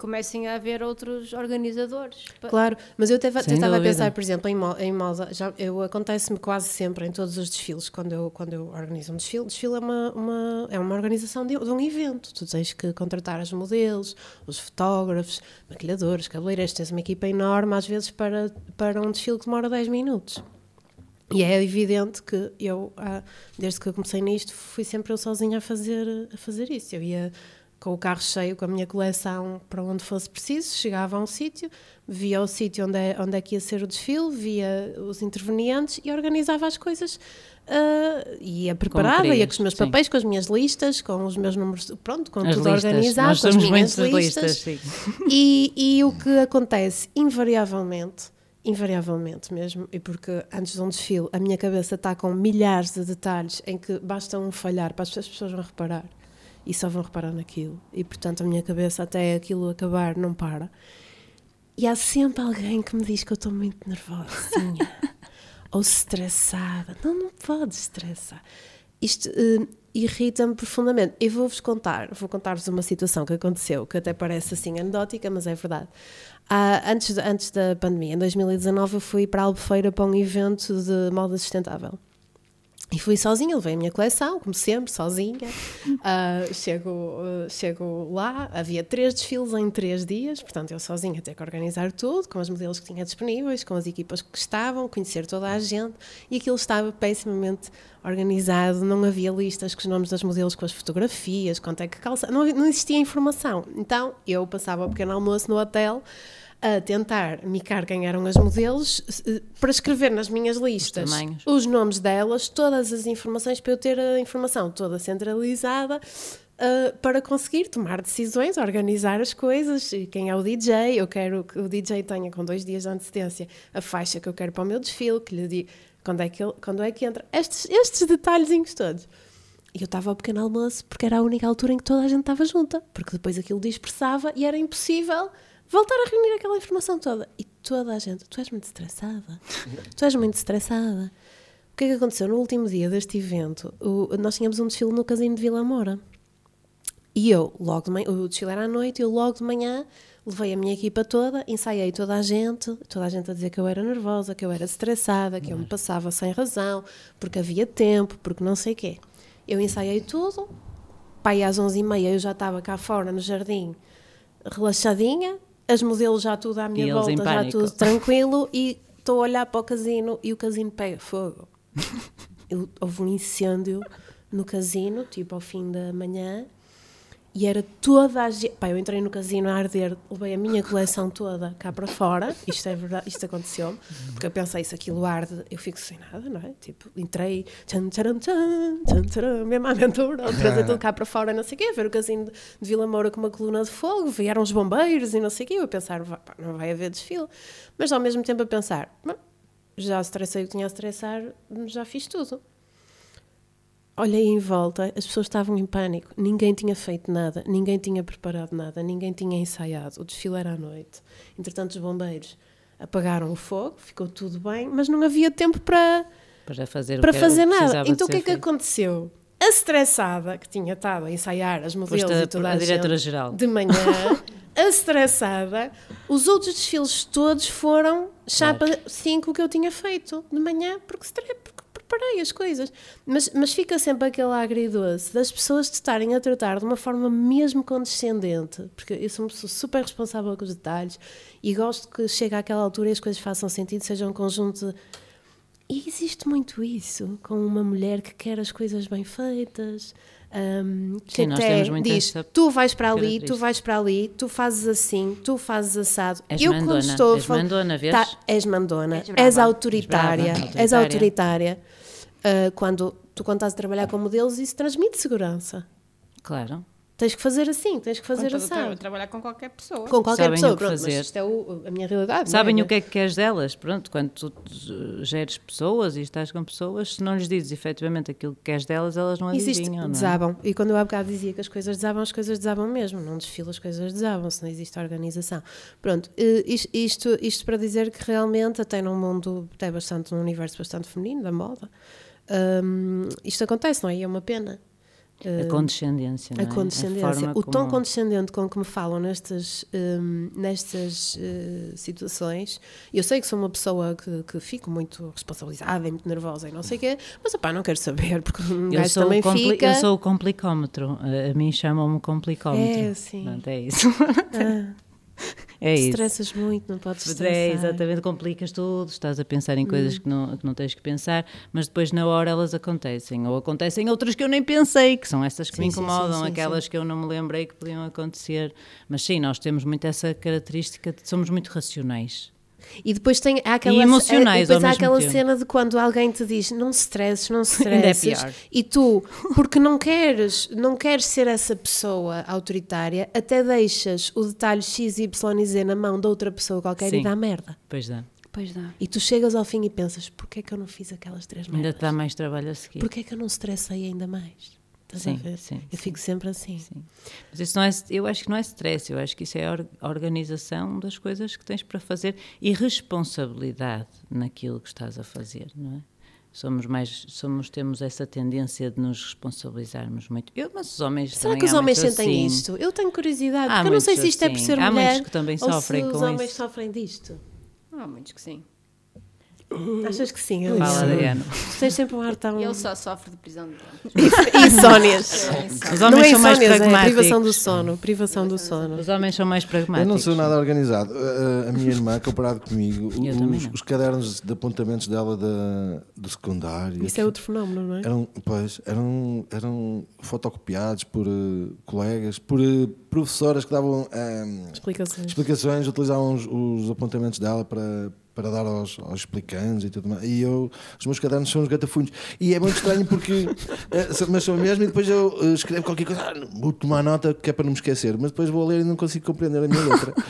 comecem a haver outros organizadores. Claro, mas eu tentava dúvida. pensar, por exemplo, em, em Mosa, já, eu acontece-me quase sempre em todos os desfiles, quando eu, quando eu organizo um desfile, desfile é uma, uma- é uma organização de, de um evento, tu tens que contratar os modelos, os fotógrafos, maquilhadores, cabeleireiros, tens uma equipa enorme às vezes para, para um desfile que demora 10 minutos. E é evidente que eu, ah, desde que eu comecei nisto, fui sempre eu sozinha a fazer, a fazer isso. Eu ia com o carro cheio, com a minha coleção para onde fosse preciso, chegava a um sítio, via o sítio onde é, onde é que ia ser o desfile, via os intervenientes e organizava as coisas. ah, ia preparada, ia com os meus sim. papéis, com as minhas listas, com os meus números, pronto, com As tudo listas. organizado, Nós com as minhas listas. listas, sim. E, e o que acontece, invariavelmente, invariavelmente mesmo, e porque antes de um desfile a minha cabeça está com milhares de detalhes em que basta um falhar para as pessoas, as pessoas vão reparar e só vão reparar naquilo. E portanto a minha cabeça até aquilo acabar não para. E há sempre alguém que me diz que eu estou muito nervosinha ou estressada. Não, não pode estressar. Isto eh, irrita-me profundamente. Eu vou-vos contar, vou contar-vos uma situação que aconteceu, que até parece assim anedótica, mas é verdade. Ah, antes, de- antes da pandemia, em 2019, eu fui para a Albufeira para um evento de moda sustentável. E fui sozinha, levei a minha coleção, como sempre, sozinha. Ah, chego, ah, chego lá, havia três desfiles em três dias, portanto eu sozinha ter que organizar tudo, com os modelos que tinha disponíveis, com as equipas que estavam, conhecer toda a gente, e aquilo estava pessimamente organizado, não havia listas com os nomes das modelos, com as fotografias, quanto é que calça, não, não existia informação. Então eu passava o pequeno almoço no hotel, a tentar micar quem eram as modelos eh, para escrever nas minhas listas tamanhos. os nomes delas, todas as informações para eu ter a informação toda centralizada uh, para conseguir tomar decisões, organizar as coisas. Quem é o DJ? Eu quero que o DJ tenha com dois dias de antecedência a faixa que eu quero para o meu desfile, que lhe diga quando é que, ele, quando é que entra. Estes, estes detalhezinhos todos. E eu estava ao pequeno almoço porque era a única altura em que toda a gente estava junta, porque depois aquilo dispersava e era impossível voltar a reunir aquela informação toda. E toda a gente, tu és muito estressada, tu és muito estressada. O que é que aconteceu? No último dia deste evento, o- nós tínhamos um desfile no casino de Vila Moura. E eu, logo de manhã, o desfile era à noite, eu logo de manhã levei a minha equipa toda, ensaiei toda a gente, toda a gente a dizer que eu era nervosa, que eu era estressada, que eu me passava sem razão, porque havia tempo, porque não sei o quê. Eu ensaiei tudo, pai às 11h30 eu já estava cá fora no jardim, relaxadinha, as modelos já tudo à minha E volta, já tudo tranquilo, e estou a olhar para o casino e o casino pega fogo. Eu- houve um incêndio no casino, tipo ao fim da manhã, e era toda a gente. Pá, eu entrei no casino a arder, levei a minha coleção toda cá para fora. Isto é verdade, isto aconteceu-me. Porque eu pensei, se aquilo arde, eu fico sem nada, não é? Tipo, entrei, tchan, tcharam, tchan, tchan, tcharam, mesmo a aventura, trazer tudo cá para fora, não sei o quê, ver o casino de, de Vila Moura com uma coluna de fogo, vieram os bombeiros e não sei o quê. Eu a pensar, "Vá, pá, não vai haver desfile. Mas ao mesmo tempo a pensar, "Bom, já estressei o que tinha a estressar, já fiz tudo. Olhei em volta, as pessoas estavam em pânico, ninguém tinha feito nada, ninguém tinha preparado nada, ninguém tinha ensaiado. O desfile era à noite. Entretanto, os bombeiros apagaram o fogo, ficou tudo bem, mas não havia tempo para, Para fazer, para fazer nada. Então o que é que feito. aconteceu? A estressada que tinha estado a ensaiar as modelos a- e toda a, a diretora-geral. de manhã, a estressada, os outros desfiles todos foram chapa 5 que eu tinha feito de manhã, porque, porque preparei as coisas. Mas, mas fica sempre aquele agridoce das pessoas te estarem a tratar de uma forma mesmo condescendente, porque eu sou uma pessoa super responsável com os detalhes e gosto que chegue àquela altura e as coisas façam sentido, seja um conjunto de e existe muito isso com uma mulher que quer as coisas bem feitas. hum, que Sim, nós até temos muito diz: tu vais para ali, tu vais para ali, tu fazes assim, tu fazes assado. És eu mandona, quando estou és falar- mandona, vês? Tá, és mandona, És és, brava. autoritária, És brava, és autoritária. Ah, quando tu quando estás a trabalhar com modelos, isso transmite segurança. Claro. Tens que fazer assim, tens que fazer Quando estou a assado. trabalhar com qualquer pessoa. Com qualquer Sabem pessoa, o que pronto, fazer. mas isto é o- a minha realidade. não Sabem é? o que é que queres delas? Pronto, quando tu uh, geres pessoas e estás com pessoas, se não lhes dizes efetivamente aquilo que queres delas, elas não Existe, adivinham, não é? desabam. E quando eu há bocado dizia que as coisas desabam, as coisas desabam mesmo. Não desfila, as coisas desabam, se não existe organização. Pronto, eh, is- isto, isto para dizer que realmente, até num mundo, até bastante, num universo bastante feminino, da moda, hum, isto acontece, não é? E é uma pena. A condescendência, não A é? condescendência. forma o tom como- condescendente com que me falam nestas, hum, nestas eh, situações. Eu sei que sou uma pessoa que, que fico muito responsabilizada e muito nervosa e não sei o quê, mas opá, não quero saber, porque um Eu sou, também fica. eu sou o complicómetro. A, a mim chamam-me complicómetro. É, sim. É isso. Ah, é isso. estressas muito, não podes estressar. É, exatamente, complicas tudo, estás a pensar em coisas Hum. que, não, que não tens que pensar, mas depois na hora elas acontecem, ou acontecem outras que eu nem pensei, que são essas que me Sim, sim, incomodam, sim, sim, aquelas que eu não me lembrei que podiam acontecer. Mas sim, nós temos muito essa característica de somos muito racionais. E depois tem há aquela, E emocionais e depois há aquela tempo. cena de quando alguém te diz não se stresses, não se Ainda é e tu, porque não queres, não queres ser essa pessoa autoritária, até deixas o detalhe X, Y e Z na mão de outra pessoa qualquer Sim. e dá merda. Pois dá. Pois dá. E tu chegas ao fim e pensas, porquê é que eu não fiz aquelas três Ainda merdas? te dá mais trabalho a seguir. Porquê é que eu não estressei ainda mais? Estás Sim, a ver? sim, eu sim. fico sempre assim. Sim. Mas isso não é, eu acho que não é stress, eu acho que isso é a or- organização das coisas que tens para fazer e responsabilidade naquilo que estás a fazer, não é? Somos mais, somos, temos essa tendência de nos responsabilizarmos muito. Eu, mas os homens Será que os há homens sentem assim. isto? Eu tenho curiosidade, Há porque eu não sei se isto é por assim. ser Há mulher muitos que também ou sofrem se os com homens isso. sofrem disto. Há muitos que sim. Achas que sim? Fala, Elisa? Adriano. Tu tens sempre um ar tão... Ele só sofre de prisão de. E sónias. Os Não homens é são mais insónias, é pragmáticos. privação do sono. Privação do sono. Os homens são mais Eu pragmáticos. não sou nada organizado. A, minha irmã, comparado comigo, Eu os, não. os cadernos de apontamentos dela da, do secundário. Isso é outro fenómeno, não é? Eram, pois, eram, eram fotocopiados por eh, colegas, por eh, professoras que davam ehm, Explicações. explicações, utilizavam os, os apontamentos dela para, para dar aos, aos explicantes e tudo mais. E eu, os meus cadernos são os gatafunhos. E é muito estranho porque, eh, mas são mesmo, e depois eu eh, escrevo qualquer coisa, ah, vou tomar nota que é para não me esquecer, mas depois vou ler e não consigo compreender a minha letra.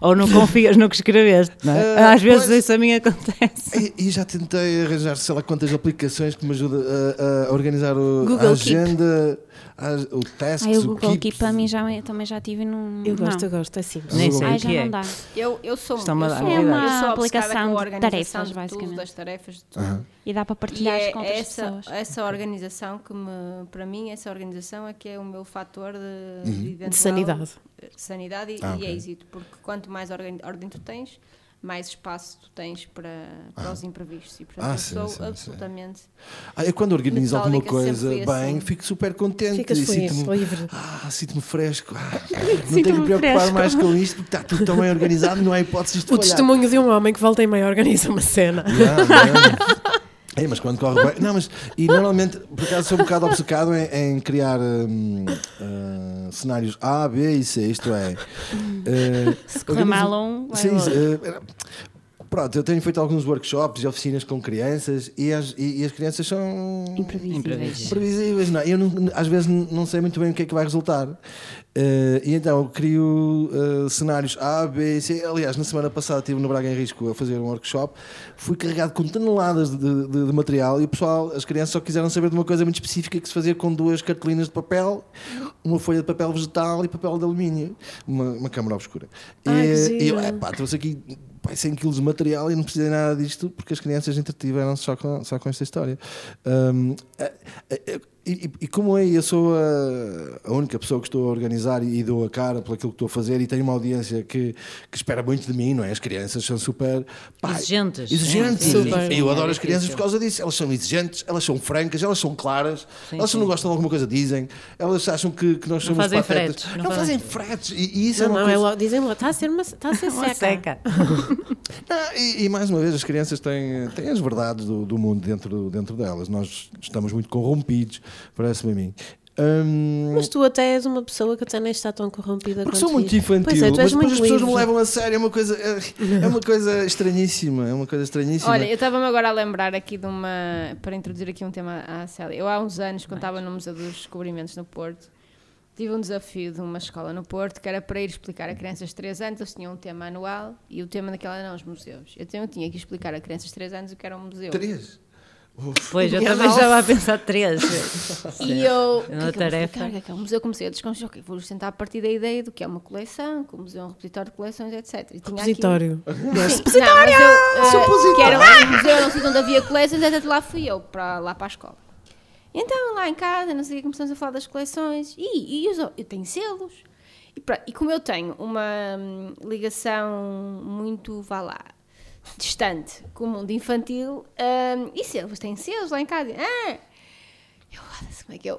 Ou não confias no que escreveste, não é? Ah, Às vezes pois. isso a mim acontece. E, e já tentei arranjar, sei lá quantas aplicações que me ajudam a, a organizar o, a Keep. Agenda, a- o tasks, Ai, o o Google Keep. Keep para mim já, também já tive num. Eu gosto, não. eu gosto, é simples. Nem sei Ai, o já que é. não dá. Eu, eu sou, uma eu sou, eu É uma sou obcecada aplicação com a de tarefas, de tudo, basicamente. das tarefas de tudo. Aham. E dá para E partilhar é com outras essa, pessoas. essa organização que me, para mim, essa organização é que é o meu fator de, de, eventual- De sanidade. sanidade e, Ah, e ok. êxito, porque quanto mais ordem, ordem tu tens, mais espaço tu tens para, para os imprevistos. E portanto, Ah, eu sim, sou sim, sim. absolutamente. Ah, eu quando organizo alguma coisa bem, assim. fico super contente Ficas e sinto-me livre. ah, sinto-me fresco. Ah, não tenho que me preocupar fresco. mais com isto porque está tudo tão bem organizado, não há hipótese de O falhar. testemunho de um homem que volta e meia organiza uma cena. Não, não. É, mas quando corre bem. Não, mas. E normalmente, por acaso, sou um bocado obcecado em, em criar hum, ah, cenários A, B e C. Isto é. uh, Se correr mal um, Sim, outro. Pronto, eu tenho feito alguns workshops e oficinas com crianças e as, e, e as crianças são Imprevisíveis. Imprevisíveis. previsíveis. Não, é? eu não- às vezes não sei muito bem o que é que vai resultar. Eh, e então eu crio eh, cenários A, B C. Aliás, na semana passada estive no Braga em Risco a fazer um workshop. Fui carregado com toneladas de, de- de material e o pessoal, as crianças só quiseram saber de uma coisa muito específica que se fazia com duas cartolinas de papel, uma folha de papel vegetal e papel de alumínio, uma, uma câmara obscura. Ai, e, e eu, giro. epá, trouxe aqui pá, pai, 100 kg de material e não precisei nada disto porque as crianças entretiveram-se só com, só com esta história. Um, e, e, como é, eu sou a, a, única pessoa que estou a organizar e, e dou a cara por aquilo que estou a fazer e tenho uma audiência que, que espera muito de mim, não é? As crianças são super pá, exigentes. Exigentes. Sim, sim, sim, eu adoro as crianças por causa disso. Elas são exigentes, elas são francas, elas são claras, elas não gostam de alguma coisa dizem, elas acham que, que nós somos não fazem patetas. Fretes, não, não fazem fretes. E, e isso não, é uma não, coisa... é, dizem logo, está a ser, uma, está a ser uma seca. não, e, e, mais uma vez, as crianças têm, têm as verdades do, do mundo dentro, dentro delas. Nós estamos muito corrompidos, parece-me a mim. Hum, mas tu até és uma pessoa que até nem está tão corrompida Porque sou muito infantil, pois é, mas depois as pessoas me levam a sério, é uma coisa, é, é uma coisa estranhíssima, é uma coisa estranhíssima. Olha, eu estava-me agora a lembrar aqui de uma, para introduzir aqui um tema à Célia. Eu há uns anos, quando estava no Museu dos Descobrimentos no Porto, tive um desafio de uma escola no Porto que era para ir explicar a crianças de 3 anos, eles tinham um tema anual e o tema daquela eram os museus. Então eu tinha que explicar a crianças de 3 anos o que era um museu. 3? Pois, eu também estava a pensar três. e eu, é uma que tarefa. É que é um museu, comecei a desconstruir, okay, vou tentar a partir da ideia do que é uma coleção, que o museu é um repositório de coleções, etc. E tinha repositório. Repositório! Uh, que era um museu, um sítio onde havia coleções, até lá fui eu, para, lá para a escola. Então, lá em casa, não sei o que, começamos a falar das coleções, e, e eu, eu tenho selos. E, e como eu tenho uma hum, ligação muito, vá lá, distante com o mundo infantil. Um, e selos, têm selos lá em casa. Ah, eu foda-se como é que eu. uh,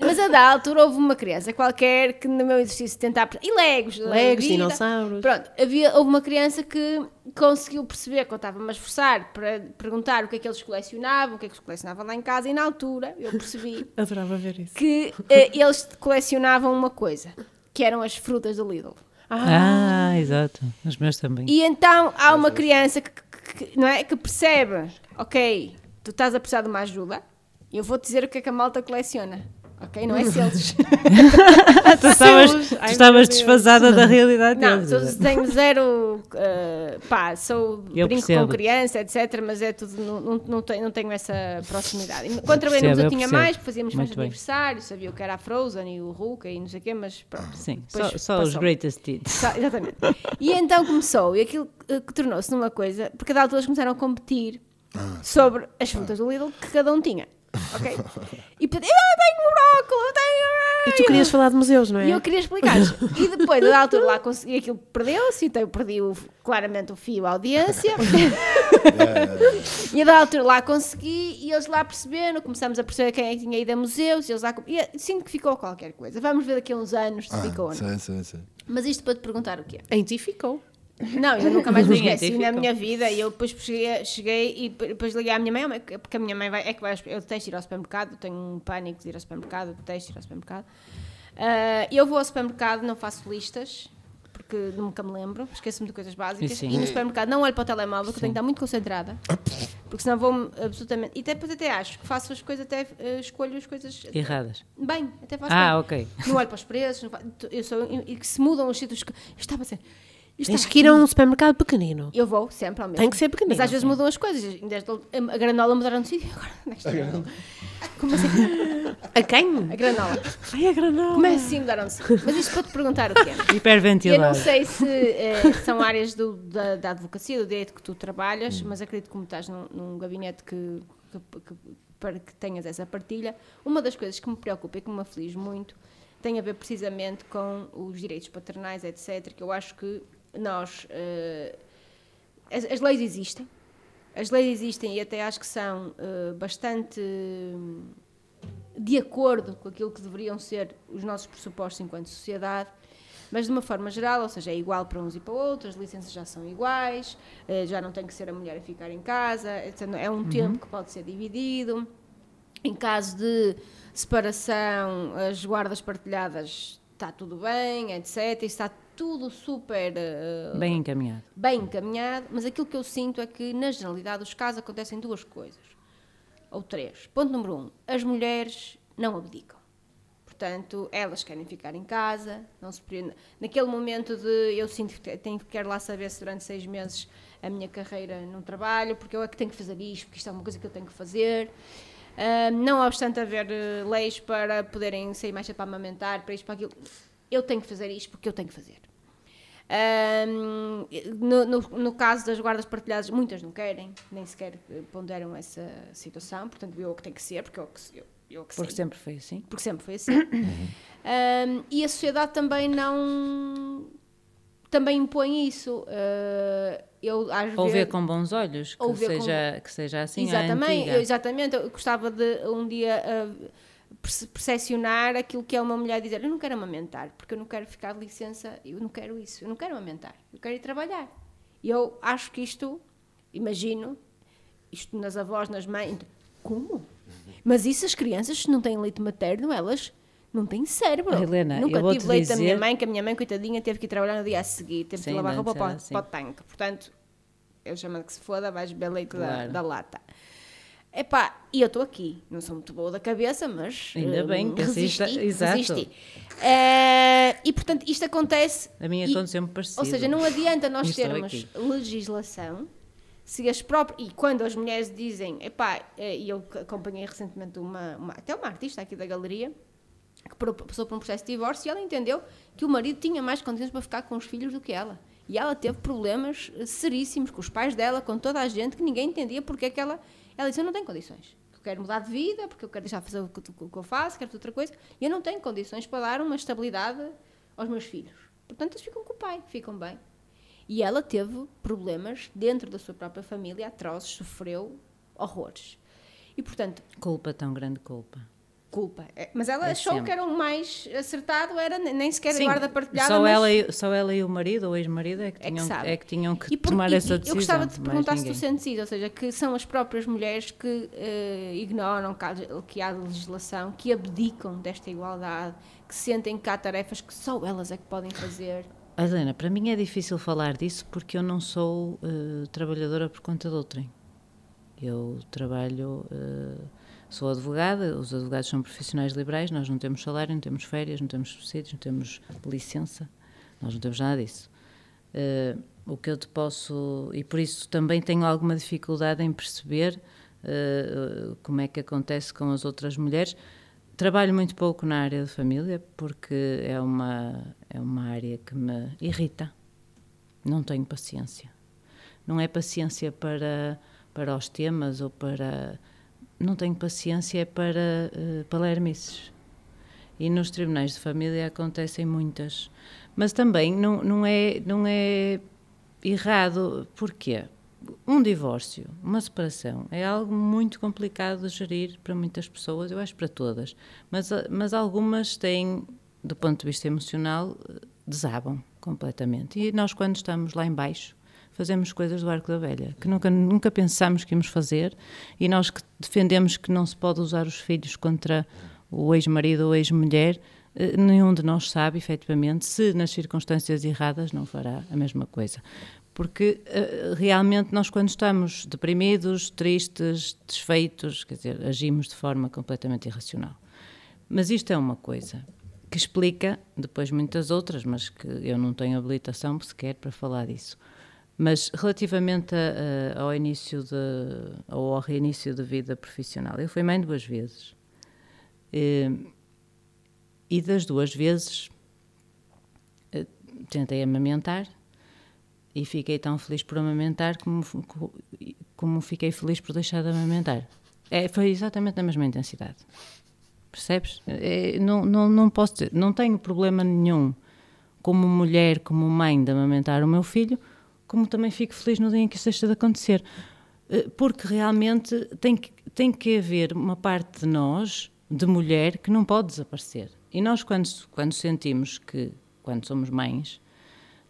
mas a da altura houve uma criança qualquer que no meu exercício tentava. E legos, legos, vida, dinossauros. Pronto, havia, houve uma criança que conseguiu perceber que eu estava-me a esforçar para perguntar o que é que eles colecionavam, o que é que eles colecionavam lá em casa, e na altura eu percebi. Adorava ver isso. Que uh, eles colecionavam uma coisa, que eram as frutas do Lidl. Ah, ah, exato. Os meus também. E então há uma criança que, que, não é, que percebe, ok, tu estás a precisar de uma ajuda, e eu vou-te dizer o que é que a malta coleciona. Ok? Não é selos. tu estavas, tu estavas desfasada da realidade Não, deles. tenho zero. Uh, pá, sou eu brinco percebo. com criança, etc. Mas é tudo. Não, não, não, tenho, não tenho essa proximidade. Quando trabalhei no eu tinha mais, fazíamos de aniversário, sabia o que era a Frozen e o Hulk e não sei o quê, mas pronto. Sim, só, só os greatest hits. Só, exatamente. E então começou, e aquilo que tornou-se numa coisa, porque a da altura eles começaram a competir ah. sobre as frutas do Lidl que cada um tinha. Ok? E portanto, eu tenho brócolis, eu tenho. E tu querias falar de museus, não é? E eu queria explicar. e depois, da altura lá, consegui, aquilo perdeu-se, então eu perdi o, claramente o fio, a audiência. e da altura lá consegui, e eles lá perceberam, começamos a perceber quem é que tinha ido a museus, e eles lá. E sinto que ficou qualquer coisa. Vamos ver daqui a uns anos se ah, ficou ou não. Sim, sim, sim. Mas isto para te perguntar o quê? Em ti ficou. Não, eu nunca mais me esqueci na minha vida e eu depois cheguei, cheguei e depois liguei à minha mãe, porque a minha mãe vai, é que vai, eu detesto ir ao supermercado, tenho um pânico de ir ao supermercado, detesto ir ao supermercado. Uh, eu vou ao supermercado, não faço listas, porque nunca me lembro, esqueço-me de coisas básicas. E no supermercado não olho para o telemóvel, que tenho que estar muito concentrada, porque senão vou absolutamente. E depois até acho que faço as coisas, até uh, escolho as coisas erradas. Bem, até faço. Ah, bem. ok. Não olho para os preços, eu sou, e que se mudam os sítios. Eu estava a ser Tens que ir a um supermercado pequenino. Eu vou sempre ao mesmo. Tem que ser pequenino. Mas às vezes mudam as coisas. A granola mudaram de sítio. Agora, nesta Como assim? A quem? A granola. Ai, a granola. Como é assim mudaram de sítio? Mas isto para te perguntar o quê? Hiperventilar. Eu não sei se eh, são áreas do, da, da, advocacia, do direito que tu trabalhas, hum. mas acredito que como estás num, num gabinete que, que, que, para que tenhas essa partilha, uma das coisas que me preocupa e que me aflige muito tem a ver precisamente com os direitos paternais, etc., que eu acho que nós. Uh, as, as, leis existem, as leis existem e até acho que são uh, bastante uh, de acordo com aquilo que deveriam ser os nossos pressupostos enquanto sociedade, mas de uma forma geral, ou seja, é igual para uns e para outros, as licenças já são iguais, uh, já não tem que ser a mulher a ficar em casa, é um uhum. tempo que pode ser dividido. Em caso de separação, as guardas partilhadas está tudo bem, etc. Está tudo super uh, bem encaminhado. Bem encaminhado, mas aquilo que eu sinto é que, na generalidade dos casos, acontecem duas coisas. Ou três. Ponto número um: as mulheres não abdicam. Portanto, elas querem ficar em casa, não se naquele momento de eu sinto que tenho que quero lá saber se durante seis meses a minha carreira não trabalho, porque eu é que tenho que fazer isto, porque isto é uma coisa que eu tenho que fazer. Uh, não obstante haver uh, leis para poderem sair mais para amamentar, para isto, para aquilo, eu tenho que fazer isto porque eu tenho que fazer. Ahm, no, no, no caso das guardas partilhadas, muitas não querem, nem sequer ponderam essa situação, portanto, eu que tem que ser, porque eu, que- eu, eu que Porque sei. sempre foi assim. Porque sempre foi assim. Ahm, e a sociedade também não. também impõe isso. Ah, eu, às Ou ver vezes. com bons olhos, que, ver com- seja, que seja assim a exatamente, eu, exatamente. Eu gostava de um dia perce- percepcionar aquilo que é uma mulher dizer: Eu não quero amamentar, porque eu não quero ficar de licença, eu não quero isso, eu não quero amamentar, eu quero ir trabalhar. E eu acho que isto, imagino, isto nas avós, nas mães. Como? Mas isso as crianças, se não têm leite materno, elas não têm cérebro. Helena, Nunca tive leite da minha dizer- mãe, que a minha mãe, coitadinha, teve que ir trabalhar no dia a seguir, teve Sim, que lavar roupa antes para, para o tanque. Portanto, eu chamo que se foda, vais beber leite da, Claro. da lata. Epá, e eu estou aqui, não sou muito boa da cabeça, mas Ainda hum, bem que resisti, assista- exato. resisti. Eh, e portanto, isto acontece. A minha e- aconteceu-me parecido. Ou seja, não adianta nós Estou termos aqui. legislação se as próprias. E quando as mulheres dizem, epá, eh, e eu acompanhei recentemente uma, uma- até uma artista aqui da galeria que passou por um processo de divórcio e ela entendeu que o marido tinha mais condições para ficar com os filhos do que ela. E ela teve problemas eh, seríssimos com os pais dela, com toda a gente, que ninguém entendia porque é que ela. Ela disse: Eu não tenho condições. Eu quero mudar de vida, porque eu quero deixar de fazer o que, o que eu faço, quero outra coisa. E eu não tenho condições para dar uma estabilidade aos meus filhos. Portanto, eles ficam com o pai, ficam bem. E ela teve problemas dentro da sua própria família, atrozes, sofreu horrores. E, portanto, Culpa, tão grande culpa. Culpa. É, Mas ela É achou sempre. que era o mais acertado, era nem sequer Sim, guarda partilhada. só, mas... ela e, só ela e o marido, ou ex-marido, é que É que tinham, é que, tinham que E por- tomar e- essa decisão. Eu gostava de te perguntar se tu ninguém. sentes isso, ou seja, que são as próprias mulheres que eh, ignoram que há, que há legislação, que abdicam desta igualdade, que sentem que há tarefas que só elas é que podem fazer. Helena, para mim é difícil falar disso porque eu não sou eh, trabalhadora por conta de outrem. Eu trabalho, eh, sou advogada, os advogados são profissionais liberais, nós não temos salário, não temos férias, não temos subsídios, não temos licença, nós não temos nada disso. Eh, o que eu te posso, e por isso também tenho alguma dificuldade em perceber eh, como é que acontece com as outras mulheres. Trabalho muito pouco na área de família porque é uma, é uma área que me irrita. Não tenho paciência. Não é paciência para, para os temas ou para. Não tenho paciência para uh, palermices. E nos tribunais de família acontecem muitas. Mas também não, não, é, não é errado. Porquê? Um divórcio, uma separação, é algo muito complicado de gerir para muitas pessoas, eu acho para todas. Mas, ah, mas algumas têm, do ponto de vista emocional, eh, desabam completamente. E nós, quando estamos lá embaixo, fazemos coisas do arco da velha, que nunca, nunca pensámos que íamos fazer, e nós que defendemos que não se pode usar os filhos contra o ex-marido ou ex-mulher, eh, nenhum de nós sabe, efetivamente, se nas circunstâncias erradas não fará a mesma coisa. Porque uh, realmente nós, quando estamos deprimidos, tristes, desfeitos, quer dizer, agimos de forma completamente irracional. Mas isto é uma coisa que explica depois muitas outras, mas que eu não tenho habilitação sequer para falar disso. Mas relativamente a, a, ao início de, ao reinício da vida profissional, eu fui mãe duas vezes. E, e das duas vezes eh, tentei amamentar e fiquei tão feliz por amamentar como, como fiquei feliz por deixar de amamentar. É, foi exatamente na mesma intensidade. Percebes? É, não, não, não posso dizer, não tenho problema nenhum como mulher, como mãe de amamentar o meu filho, como também fico feliz no dia em que isso deixa de acontecer. Eh, Porque realmente tem que, tem que haver uma parte de nós, de mulher, que não pode desaparecer. E nós, quando, quando sentimos que, quando somos mães,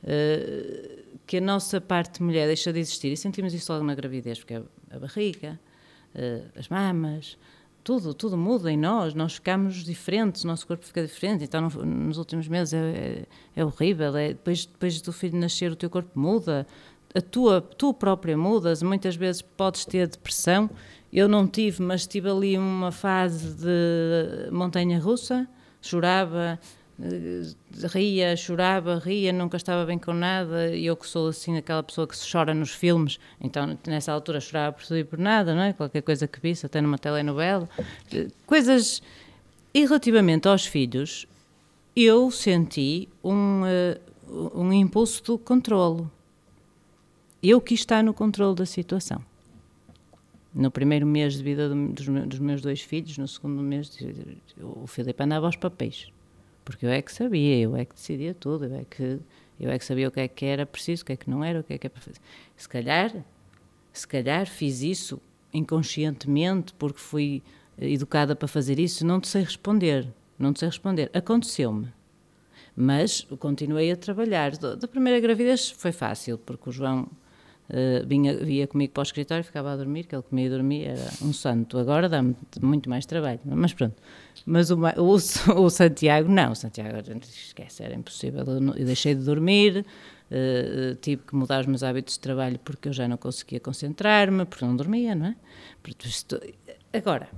uh, que a nossa parte de mulher deixa de existir, e sentimos isso logo na gravidez, porque a barriga, uh, as mamas, tudo, tudo muda em nós, nós ficamos diferentes, o nosso corpo fica diferente, então no, nos últimos meses é, é, é horrível, é, depois, depois do filho nascer o teu corpo muda, a tua, tu própria mudas, muitas vezes podes ter depressão, eu não tive, mas tive ali uma fase de montanha-russa, chorava, ria, chorava, ria, nunca estava bem com nada, eu que sou assim aquela pessoa que se chora nos filmes, então nessa altura chorava por tudo e por nada, não é? Qualquer coisa que visse, até numa telenovela, coisas... E relativamente aos filhos, eu senti um, um impulso do controlo. Eu quis estar no controle da situação. No primeiro mês de vida dos, meus dois filhos, no segundo mês, o Filipe andava aos papéis. Porque eu é que sabia, eu é que decidia tudo, eu é que, eu é que sabia o que é que era preciso, o que é que não era, o que é que é para fazer. Se calhar, se calhar fiz isso inconscientemente porque fui educada para fazer isso, não te sei responder. Não te sei responder. Aconteceu-me. Mas continuei a trabalhar. Da primeira gravidez foi fácil, porque o João uh, vinha, via comigo para o escritório, ficava a dormir, que ele comia e dormia, era um santo. Agora dá-me muito mais trabalho, mas pronto. Mas o, o, o Santiago, não, o Santiago, esquece, era impossível. Eu, eu deixei de dormir, uh, tive que mudar os meus hábitos de trabalho porque eu já não conseguia concentrar-me, porque não dormia, não é? Agora,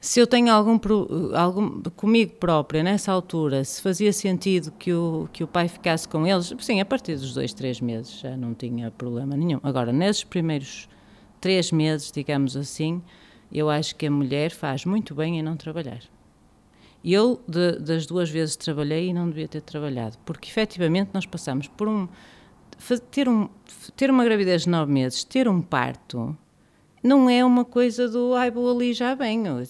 se eu tenho algum, algum comigo própria nessa altura, se fazia sentido que o, que o pai ficasse com eles, sim, a partir dos dois, três meses já não tinha problema nenhum. Agora, nesses primeiros três meses, digamos assim, eu acho que a mulher faz muito bem em não trabalhar. Eu, de, das duas vezes trabalhei e não devia ter trabalhado, porque efetivamente nós passamos por um. Ter, um, ter uma gravidez de nove meses, ter um parto, não é uma coisa do ai, vou ali já venho.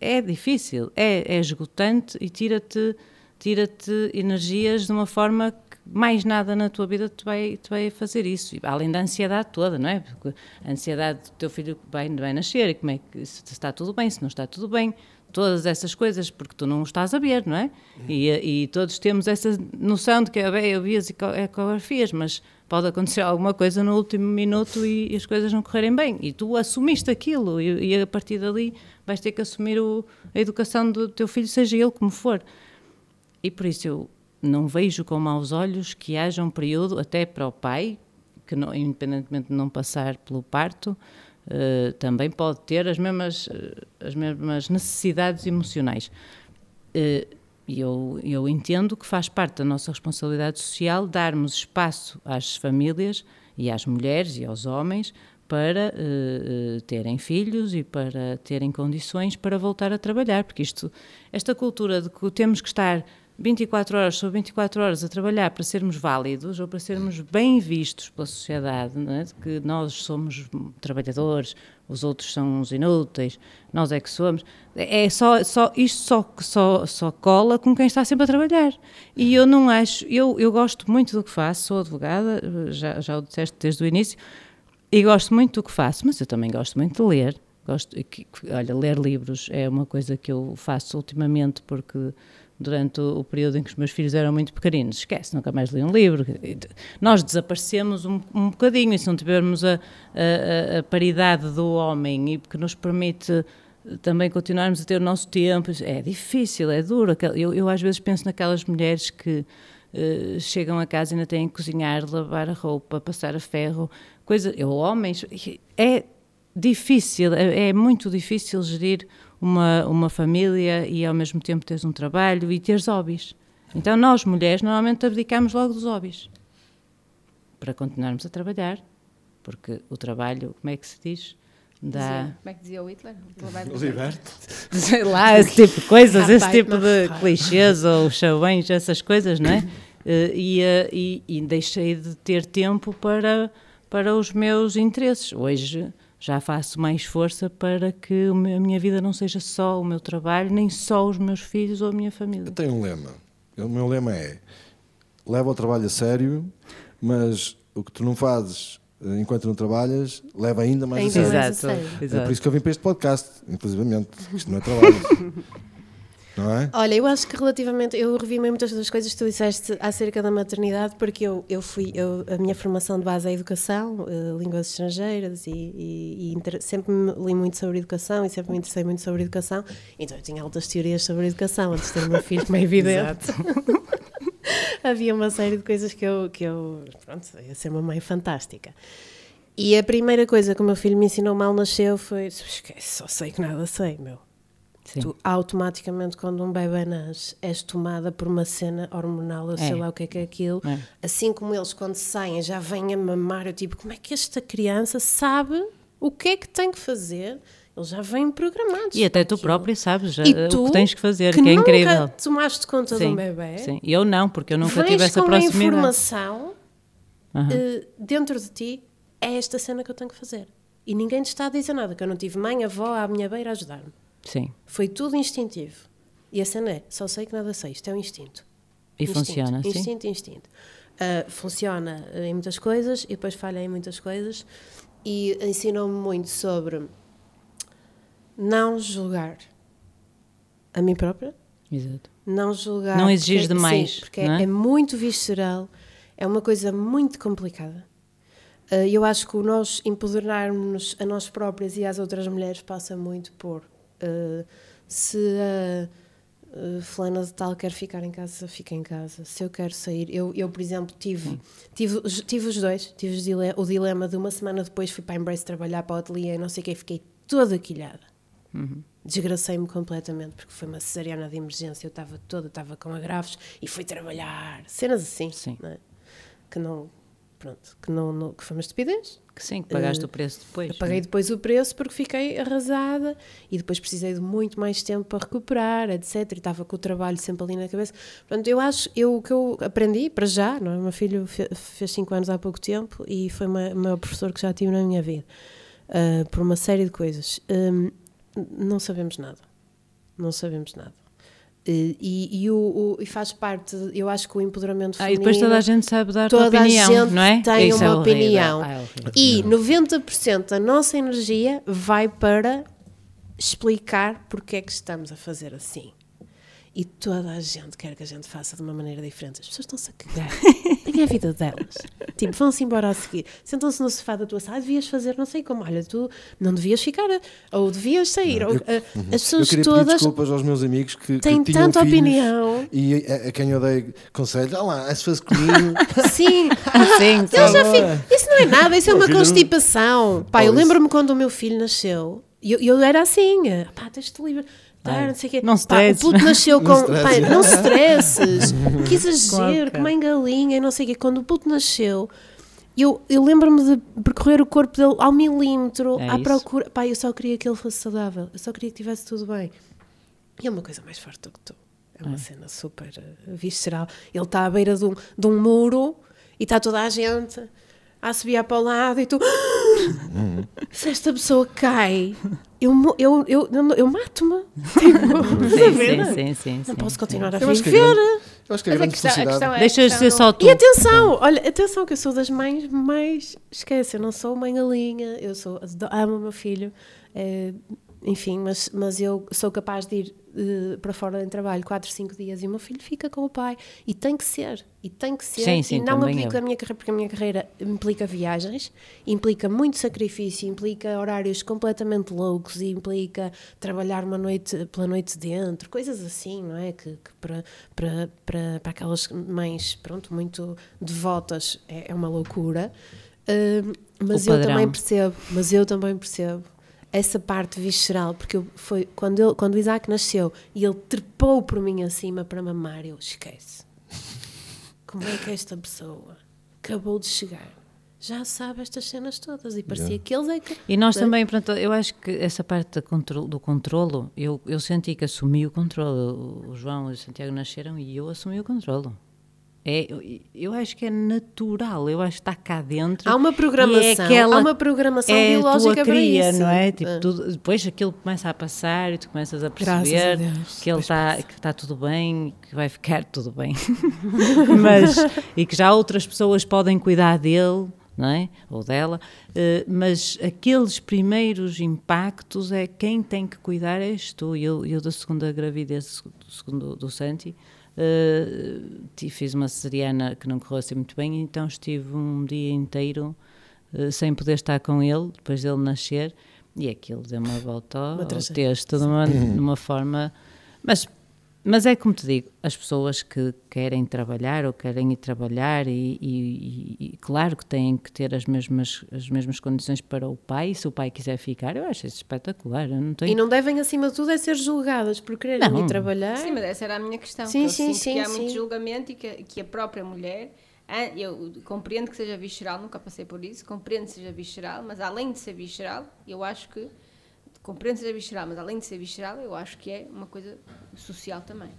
É difícil, é, é esgotante e tira-te tira-te energias de uma forma que mais nada na tua vida te vai, te vai fazer isso. Além da ansiedade toda, não é? Porque a ansiedade do teu filho vai, vai nascer e como é que se está tudo bem, se não está tudo bem, todas essas coisas, porque tu não estás a ver, não é? E, e todos temos essa noção de que bem, eu vi as ecografias, mas pode acontecer alguma coisa no último minuto e, e, as coisas não correrem bem. E tu assumiste aquilo e, e a partir dali vais ter que assumir o, a educação do teu filho, seja ele como for. E por isso eu não vejo com maus olhos que haja um período, até para o pai, que não, independentemente de não passar pelo parto, uh, também pode ter as mesmas, uh, as mesmas necessidades emocionais. Uh, eu, eu entendo que faz parte da nossa responsabilidade social darmos espaço às famílias e às mulheres e aos homens para uh, terem filhos e para terem condições para voltar a trabalhar, porque isto, esta cultura de que temos que estar 24 horas sobre 24 horas a trabalhar para sermos válidos ou para sermos bem vistos pela sociedade, é? que nós somos trabalhadores, os outros são uns inúteis, nós é que somos. É só, só isto só, só, só cola com quem está sempre a trabalhar. E eu não acho, eu, eu gosto muito do que faço, sou advogada, já, já o disseste desde o início, e gosto muito do que faço, mas eu também gosto muito de ler. Gosto, olha, ler livros é uma coisa que eu faço ultimamente porque durante o, período em que os meus filhos eram muito pequeninos. Esquece, nunca mais li um livro. Nós desaparecemos um, um bocadinho e se não tivermos a, a, a, paridade do homem e que nos permite também continuarmos a ter o nosso tempo, é difícil, é duro. Eu, eu às vezes penso naquelas mulheres que uh, chegam a casa e ainda têm que cozinhar, lavar a roupa, passar a ferro, coisa. Eu, homens, é difícil, é, é muito difícil gerir uma, uma família e ao mesmo tempo teres um trabalho e teres hobbies. Então nós, mulheres, normalmente abdicamos logo dos hobbies para continuarmos a trabalhar, porque o trabalho, como é que se diz? Dá... Como é que dizia o Hitler? Liberte. Sei lá, esse tipo de coisas, esse tipo de clichês ou chavões, essas coisas, não é? Eh, e, eh, e, e deixei de ter tempo para, para os meus interesses. Hoje já faço mais força para que a minha vida não seja só o meu trabalho, nem só os meus filhos ou a minha família. Eu tenho um lema. O meu lema é: leva o trabalho a sério, mas o que tu não fazes eh, enquanto não trabalhas, leva ainda mais ainda a sério. Exato. É por isso que eu vim para este podcast, inclusivamente. Isto não é trabalho. não é? Olha, eu acho que relativamente, eu revi muitas das coisas que tu disseste acerca da maternidade, porque eu, eu fui, eu, a minha formação de base é educação, uh, línguas estrangeiras, e, e, e inter, sempre me li muito sobre educação e sempre me interessei muito sobre educação, então eu tinha altas teorias sobre educação antes de ter o meu filho, como é evidente. Havia uma série de coisas que eu, que eu, pronto, ia ser uma mãe fantástica. E a primeira coisa que o meu filho me ensinou mal nasceu foi: esquece, só sei que nada sei, meu. Sim. Tu automaticamente, quando um bebê nasce, és tomada por uma cena hormonal, eu é. sei lá o que é que é aquilo. É. Assim como eles, quando saem, já vêm a mamar, eu tipo, como é que esta criança sabe o que é que tem que fazer Eles já vêm programados. E até tu aquilo. próprio sabes já, eh, o tu, que tens que fazer, que que, é nunca incrível. tomaste conta de um bebê, sim. Eu não, porque eu nunca tive essa com a proximidade. informação eh, dentro de ti, é esta cena que eu tenho que fazer. E ninguém te está a dizer nada, que eu não tive mãe, avó à minha beira a ajudar-me. Sim. Foi tudo instintivo. E a cena é, só sei que nada sei, isto é um instinto. E Instinto, funciona, sim. Instinto, instinto. Ah, funciona em muitas coisas e depois falha em muitas coisas e ensinou-me muito sobre não julgar a mim própria, Exato. não julgar. Não exigir porque- demais, Sim, porque não é? é muito visceral, é uma coisa muito complicada. Ah, Eu acho que o nós empoderarmos a nós próprias e às outras mulheres passa muito por ah, se a ah, fulana de tal quer ficar em casa, fica em casa. Se eu quero sair, eu, eu por exemplo, tive, tive, os- tive os dois, tive os dile- o dilema de uma semana depois fui para a Embrace trabalhar para o ateliê e não sei o que, fiquei toda quilhada. Desgracei-me completamente porque foi uma cesariana de emergência. Eu estava toda, estava com agravos e fui trabalhar. Cenas assim, não é? que não, pronto, que não, não- que foi uma estupidez. Que sim, que pagaste Eh, o preço depois. Eu paguei depois o preço porque fiquei arrasada e depois precisei de muito mais tempo para recuperar, etc. E estava com o trabalho sempre ali na cabeça. Portanto, eu acho, eu, o que eu aprendi, para já, não é? o meu filho fe- fez 5 anos há pouco tempo e foi uma- o maior professor que já tive na minha vida, ah, por uma série de coisas. Hum, não sabemos nada. Não sabemos nada. Eh, E, e, o, o- e faz parte, eu acho que o empoderamento Ah, e feminino... depois toda a gente sabe dar a Toda a opinião, gente não é? tem Isso é uma opinião. Ah, é horrível. E 90% da nossa energia vai para explicar porque é que estamos a fazer assim. E toda a gente quer que a gente faça de uma maneira diferente. As pessoas estão-se a cagar. Tem a vida delas. Tipo, vão-se embora a seguir. Sentam-se no sofá da tua sala. "Ah, Devias fazer não sei como. Olha, tu não devias ficar. Ou devias sair. ou, ah, as Eu pessoas pedir todas desculpas aos meus amigos que, que têm tinham tanta opinião. E a, a quem eu dei conselhos, ah lá, se fosse comigo. Sim. Sim, já fi- Isso não é nada, isso é uma não- constipação. Pá, eu lembro-me quando o meu filho nasceu, e eu, eu era assim, eh, pá, tens de livre. Não sei o quê. não Pá, o puto nasceu com. Não stresses. não stresses. que exagero, que mãe galinha, e não sei o quê. Quando o puto nasceu, eu, eu lembro-me de percorrer o corpo dele ao milímetro, É à isso. procura. Pá, eu só queria que ele fosse saudável, eu só queria que tivesse tudo bem. E é uma coisa mais forte do que tu. É uma cena super eh, visceral. Ele está à beira de um, de um muro e está toda a gente a subir para o lado e tu. Se esta pessoa cai, eu, eu, eu, eu, eu mato-me. Tipo? Sim, sim, sim, Não sim, posso continuar a viver. eu acho que a grande felicidade. é. Deixa de ser só tu. E atenção, olha, atenção que eu sou das mães mais. Esquece, eu não sou mãe galinha, eu sou, amo o meu filho, eh, enfim, mas, mas eu sou capaz de ir eh, para fora em trabalho 4, 5 dias e o meu filho fica com o pai. E tem que ser, e tem que ser. Sim, sim, e não aplico a minha carreira, porque a minha carreira implica viagens, implica muito sacrifício, implica horários completamente loucos e implica trabalhar uma noite pela noite dentro, coisas assim, não é? Que, que para, para, para, para aquelas mães, pronto, muito devotas é, é uma loucura. Hum, mas eu também percebo, mas eu também percebo essa parte visceral, porque eu, foi quando, ele, quando o Isaac nasceu e ele trepou por mim acima para mamar, eu esquece. Como é que esta pessoa acabou de chegar? Já sabe estas cenas todas e parecia que eles é que. E nós também, pronto, eu acho que essa parte da contro- do controlo, eu, eu senti que assumi o controlo. O João e o Santiago nasceram e eu assumi o controlo. É, eu, acho que é natural, eu acho que está cá dentro. Há uma e programação, é aquela- há uma programação é biológica tua para cria, isso. não é? Tipo, Ah. tudo- depois aquilo começa a passar e tu começas a perceber a que ele está que está tudo bem, que vai ficar tudo bem. mas e que já outras pessoas podem cuidar dele, não é? Ou dela, eh, mas aqueles primeiros impactos é quem tem que cuidar és tu. Eu, eu da segunda gravidez do segundo do Santi, ti- fiz uma cesariana que não correu assim muito bem, então estive um dia inteiro eh, sem poder estar com ele, depois dele nascer, e aquilo deu uma volta ao, tragédia. texto de uma, de uma forma. Mas, mas é como te digo, as pessoas que querem trabalhar ou querem ir trabalhar, e, e- e- claro que têm que ter as mesmas, as mesmas condições para o pai, e se o pai quiser ficar, eu acho isso espetacular. Eu não tenho E não devem, acima de tudo, é ser julgadas por quererem Não. ir trabalhar. Sim, mas essa era a minha questão. Sim, que eu sim, sim, que há sim. muito julgamento e que, que a própria mulher. Eu compreendo que seja visceral, nunca passei por isso, compreendo que seja visceral, mas além de ser visceral, eu acho que compreendo ser visceral, mas além de ser visceral, eu acho que é uma coisa social também.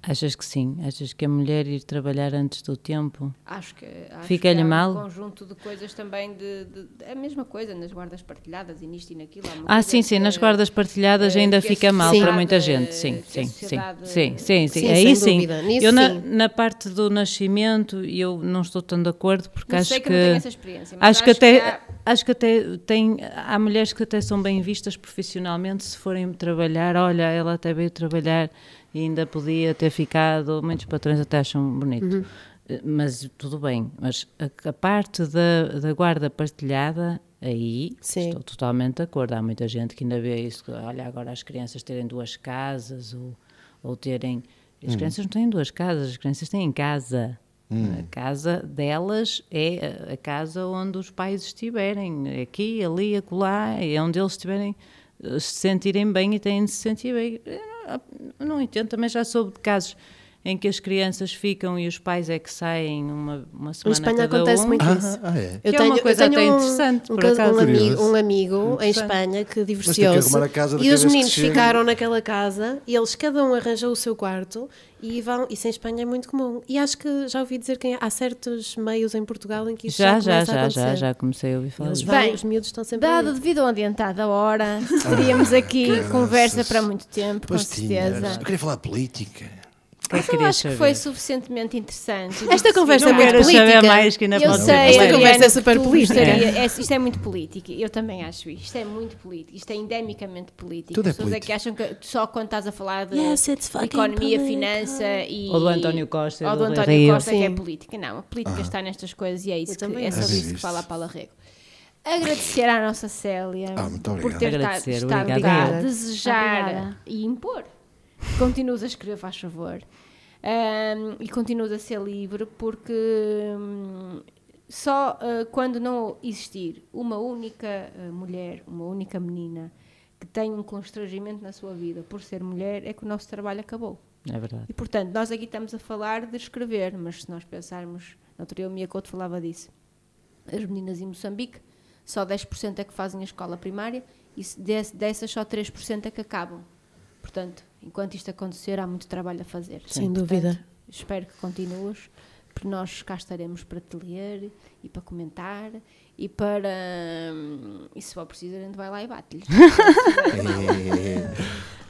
Achas que sim? Achas que a mulher ir trabalhar antes do tempo? Acho que, acho Fica-lhe que há mal? um conjunto de coisas também de, de- de- é a mesma coisa nas guardas partilhadas e nisto e naquilo. Ah, sim, sim, que- nas guardas partilhadas eh, ainda que fica mal para muita gente. eh, Sim, que a sim, sim, sim, sim, sim. Sim, Aí sem sim. Nisso, Eu na, sim. na parte do nascimento eu não estou tão de acordo porque Não acho sei que, que eu não tenho essa experiência, mas acho que até há- acho que até tem há mulheres que até são bem vistas profissionalmente se forem trabalhar olha ela até veio trabalhar e ainda podia ter ficado. Muitos patrões até acham bonito. Uhum. Mas tudo bem mas a, a parte da, da guarda partilhada aí Sim. estou totalmente de acordo. Há muita gente que ainda vê isso que, olha agora as crianças terem duas casas ou, ou terem as crianças não têm duas casas as crianças têm casa a casa delas é a- casa onde os pais estiverem, aqui, ali, acolá, é onde eles estiverem, eh, se sentirem bem e têm de se sentir bem. Eu não- eu não entendo, também já soube de casos em que as crianças ficam e os pais é que saem uma, uma Em semana Espanha cada acontece um. muito Ah, isso. ah, é. Eu Que é uma coisa até interessante, um, por caso- um acaso. amigo, um amigo em. Espanha que divorciou-se e os meninos ficaram naquela casa e eles cada um arranjou o seu quarto e vão, isso em Espanha é muito comum. E acho que já ouvi dizer que há certos meios em Portugal em que isso Já, já, já, já, já, já comecei a ouvir falar Eles disso. vão, Bem, os miúdos estão sempre Dado devido ao adiantado a hora, teríamos aqui conversa para muito tempo, com tinhas. certeza. Eu queria falar de política. Que é que Eu acho que saber? foi suficientemente interessante. Esta conversa Não é muito política. saber mais que ainda Eu pode sei, ser Esta conversa é super que política. é- isto é muito política. Eu também acho isto. Isto é muito político. Isto é endemicamente político. Tudo é As pessoas é político. que acham que só quando estás a falar de Yes, economia, political. finança e. Ou do António Costa Ou do do António Rio. Costa, que é Sim. política. Não, a política está nestas coisas e é isso. Que, também é sobre É isso que fala a Paula Rego. Agradecer à nossa Célia Ah, por ter estado, eu. desejar Obrigada. e impor. Continuas a escrever, faz favor. Ahm, e continuas a ser livre porque hum, só ah, quando não existir uma única ah, mulher, uma única menina que tem um constrangimento na sua vida por ser mulher, é que o nosso trabalho acabou. É verdade. E portanto, nós aqui estamos a falar de escrever, mas se nós pensarmos, na outro dia o Mia Couto falava disso, as meninas em Moçambique, só 10% é que fazem a escola primária e dessas só 3% é que acabam. Portanto, enquanto isto acontecer, há muito trabalho a fazer. Sem Portanto, dúvida. Espero que continues, porque nós cá estaremos para te ler e para comentar e para. hum, E se for preciso, a gente vai lá e bate-lhe.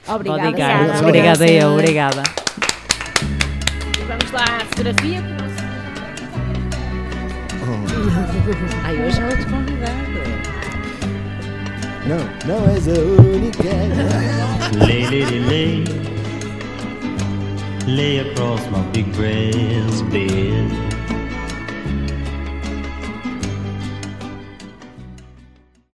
Obrigada, Obrigada, obrigada eu, obrigada. Vamos lá à fotografia. com o nosso- Ai, hoje ela te convidada. Não, não és a única. Lay, lady, lay. Lay across my big brass bed.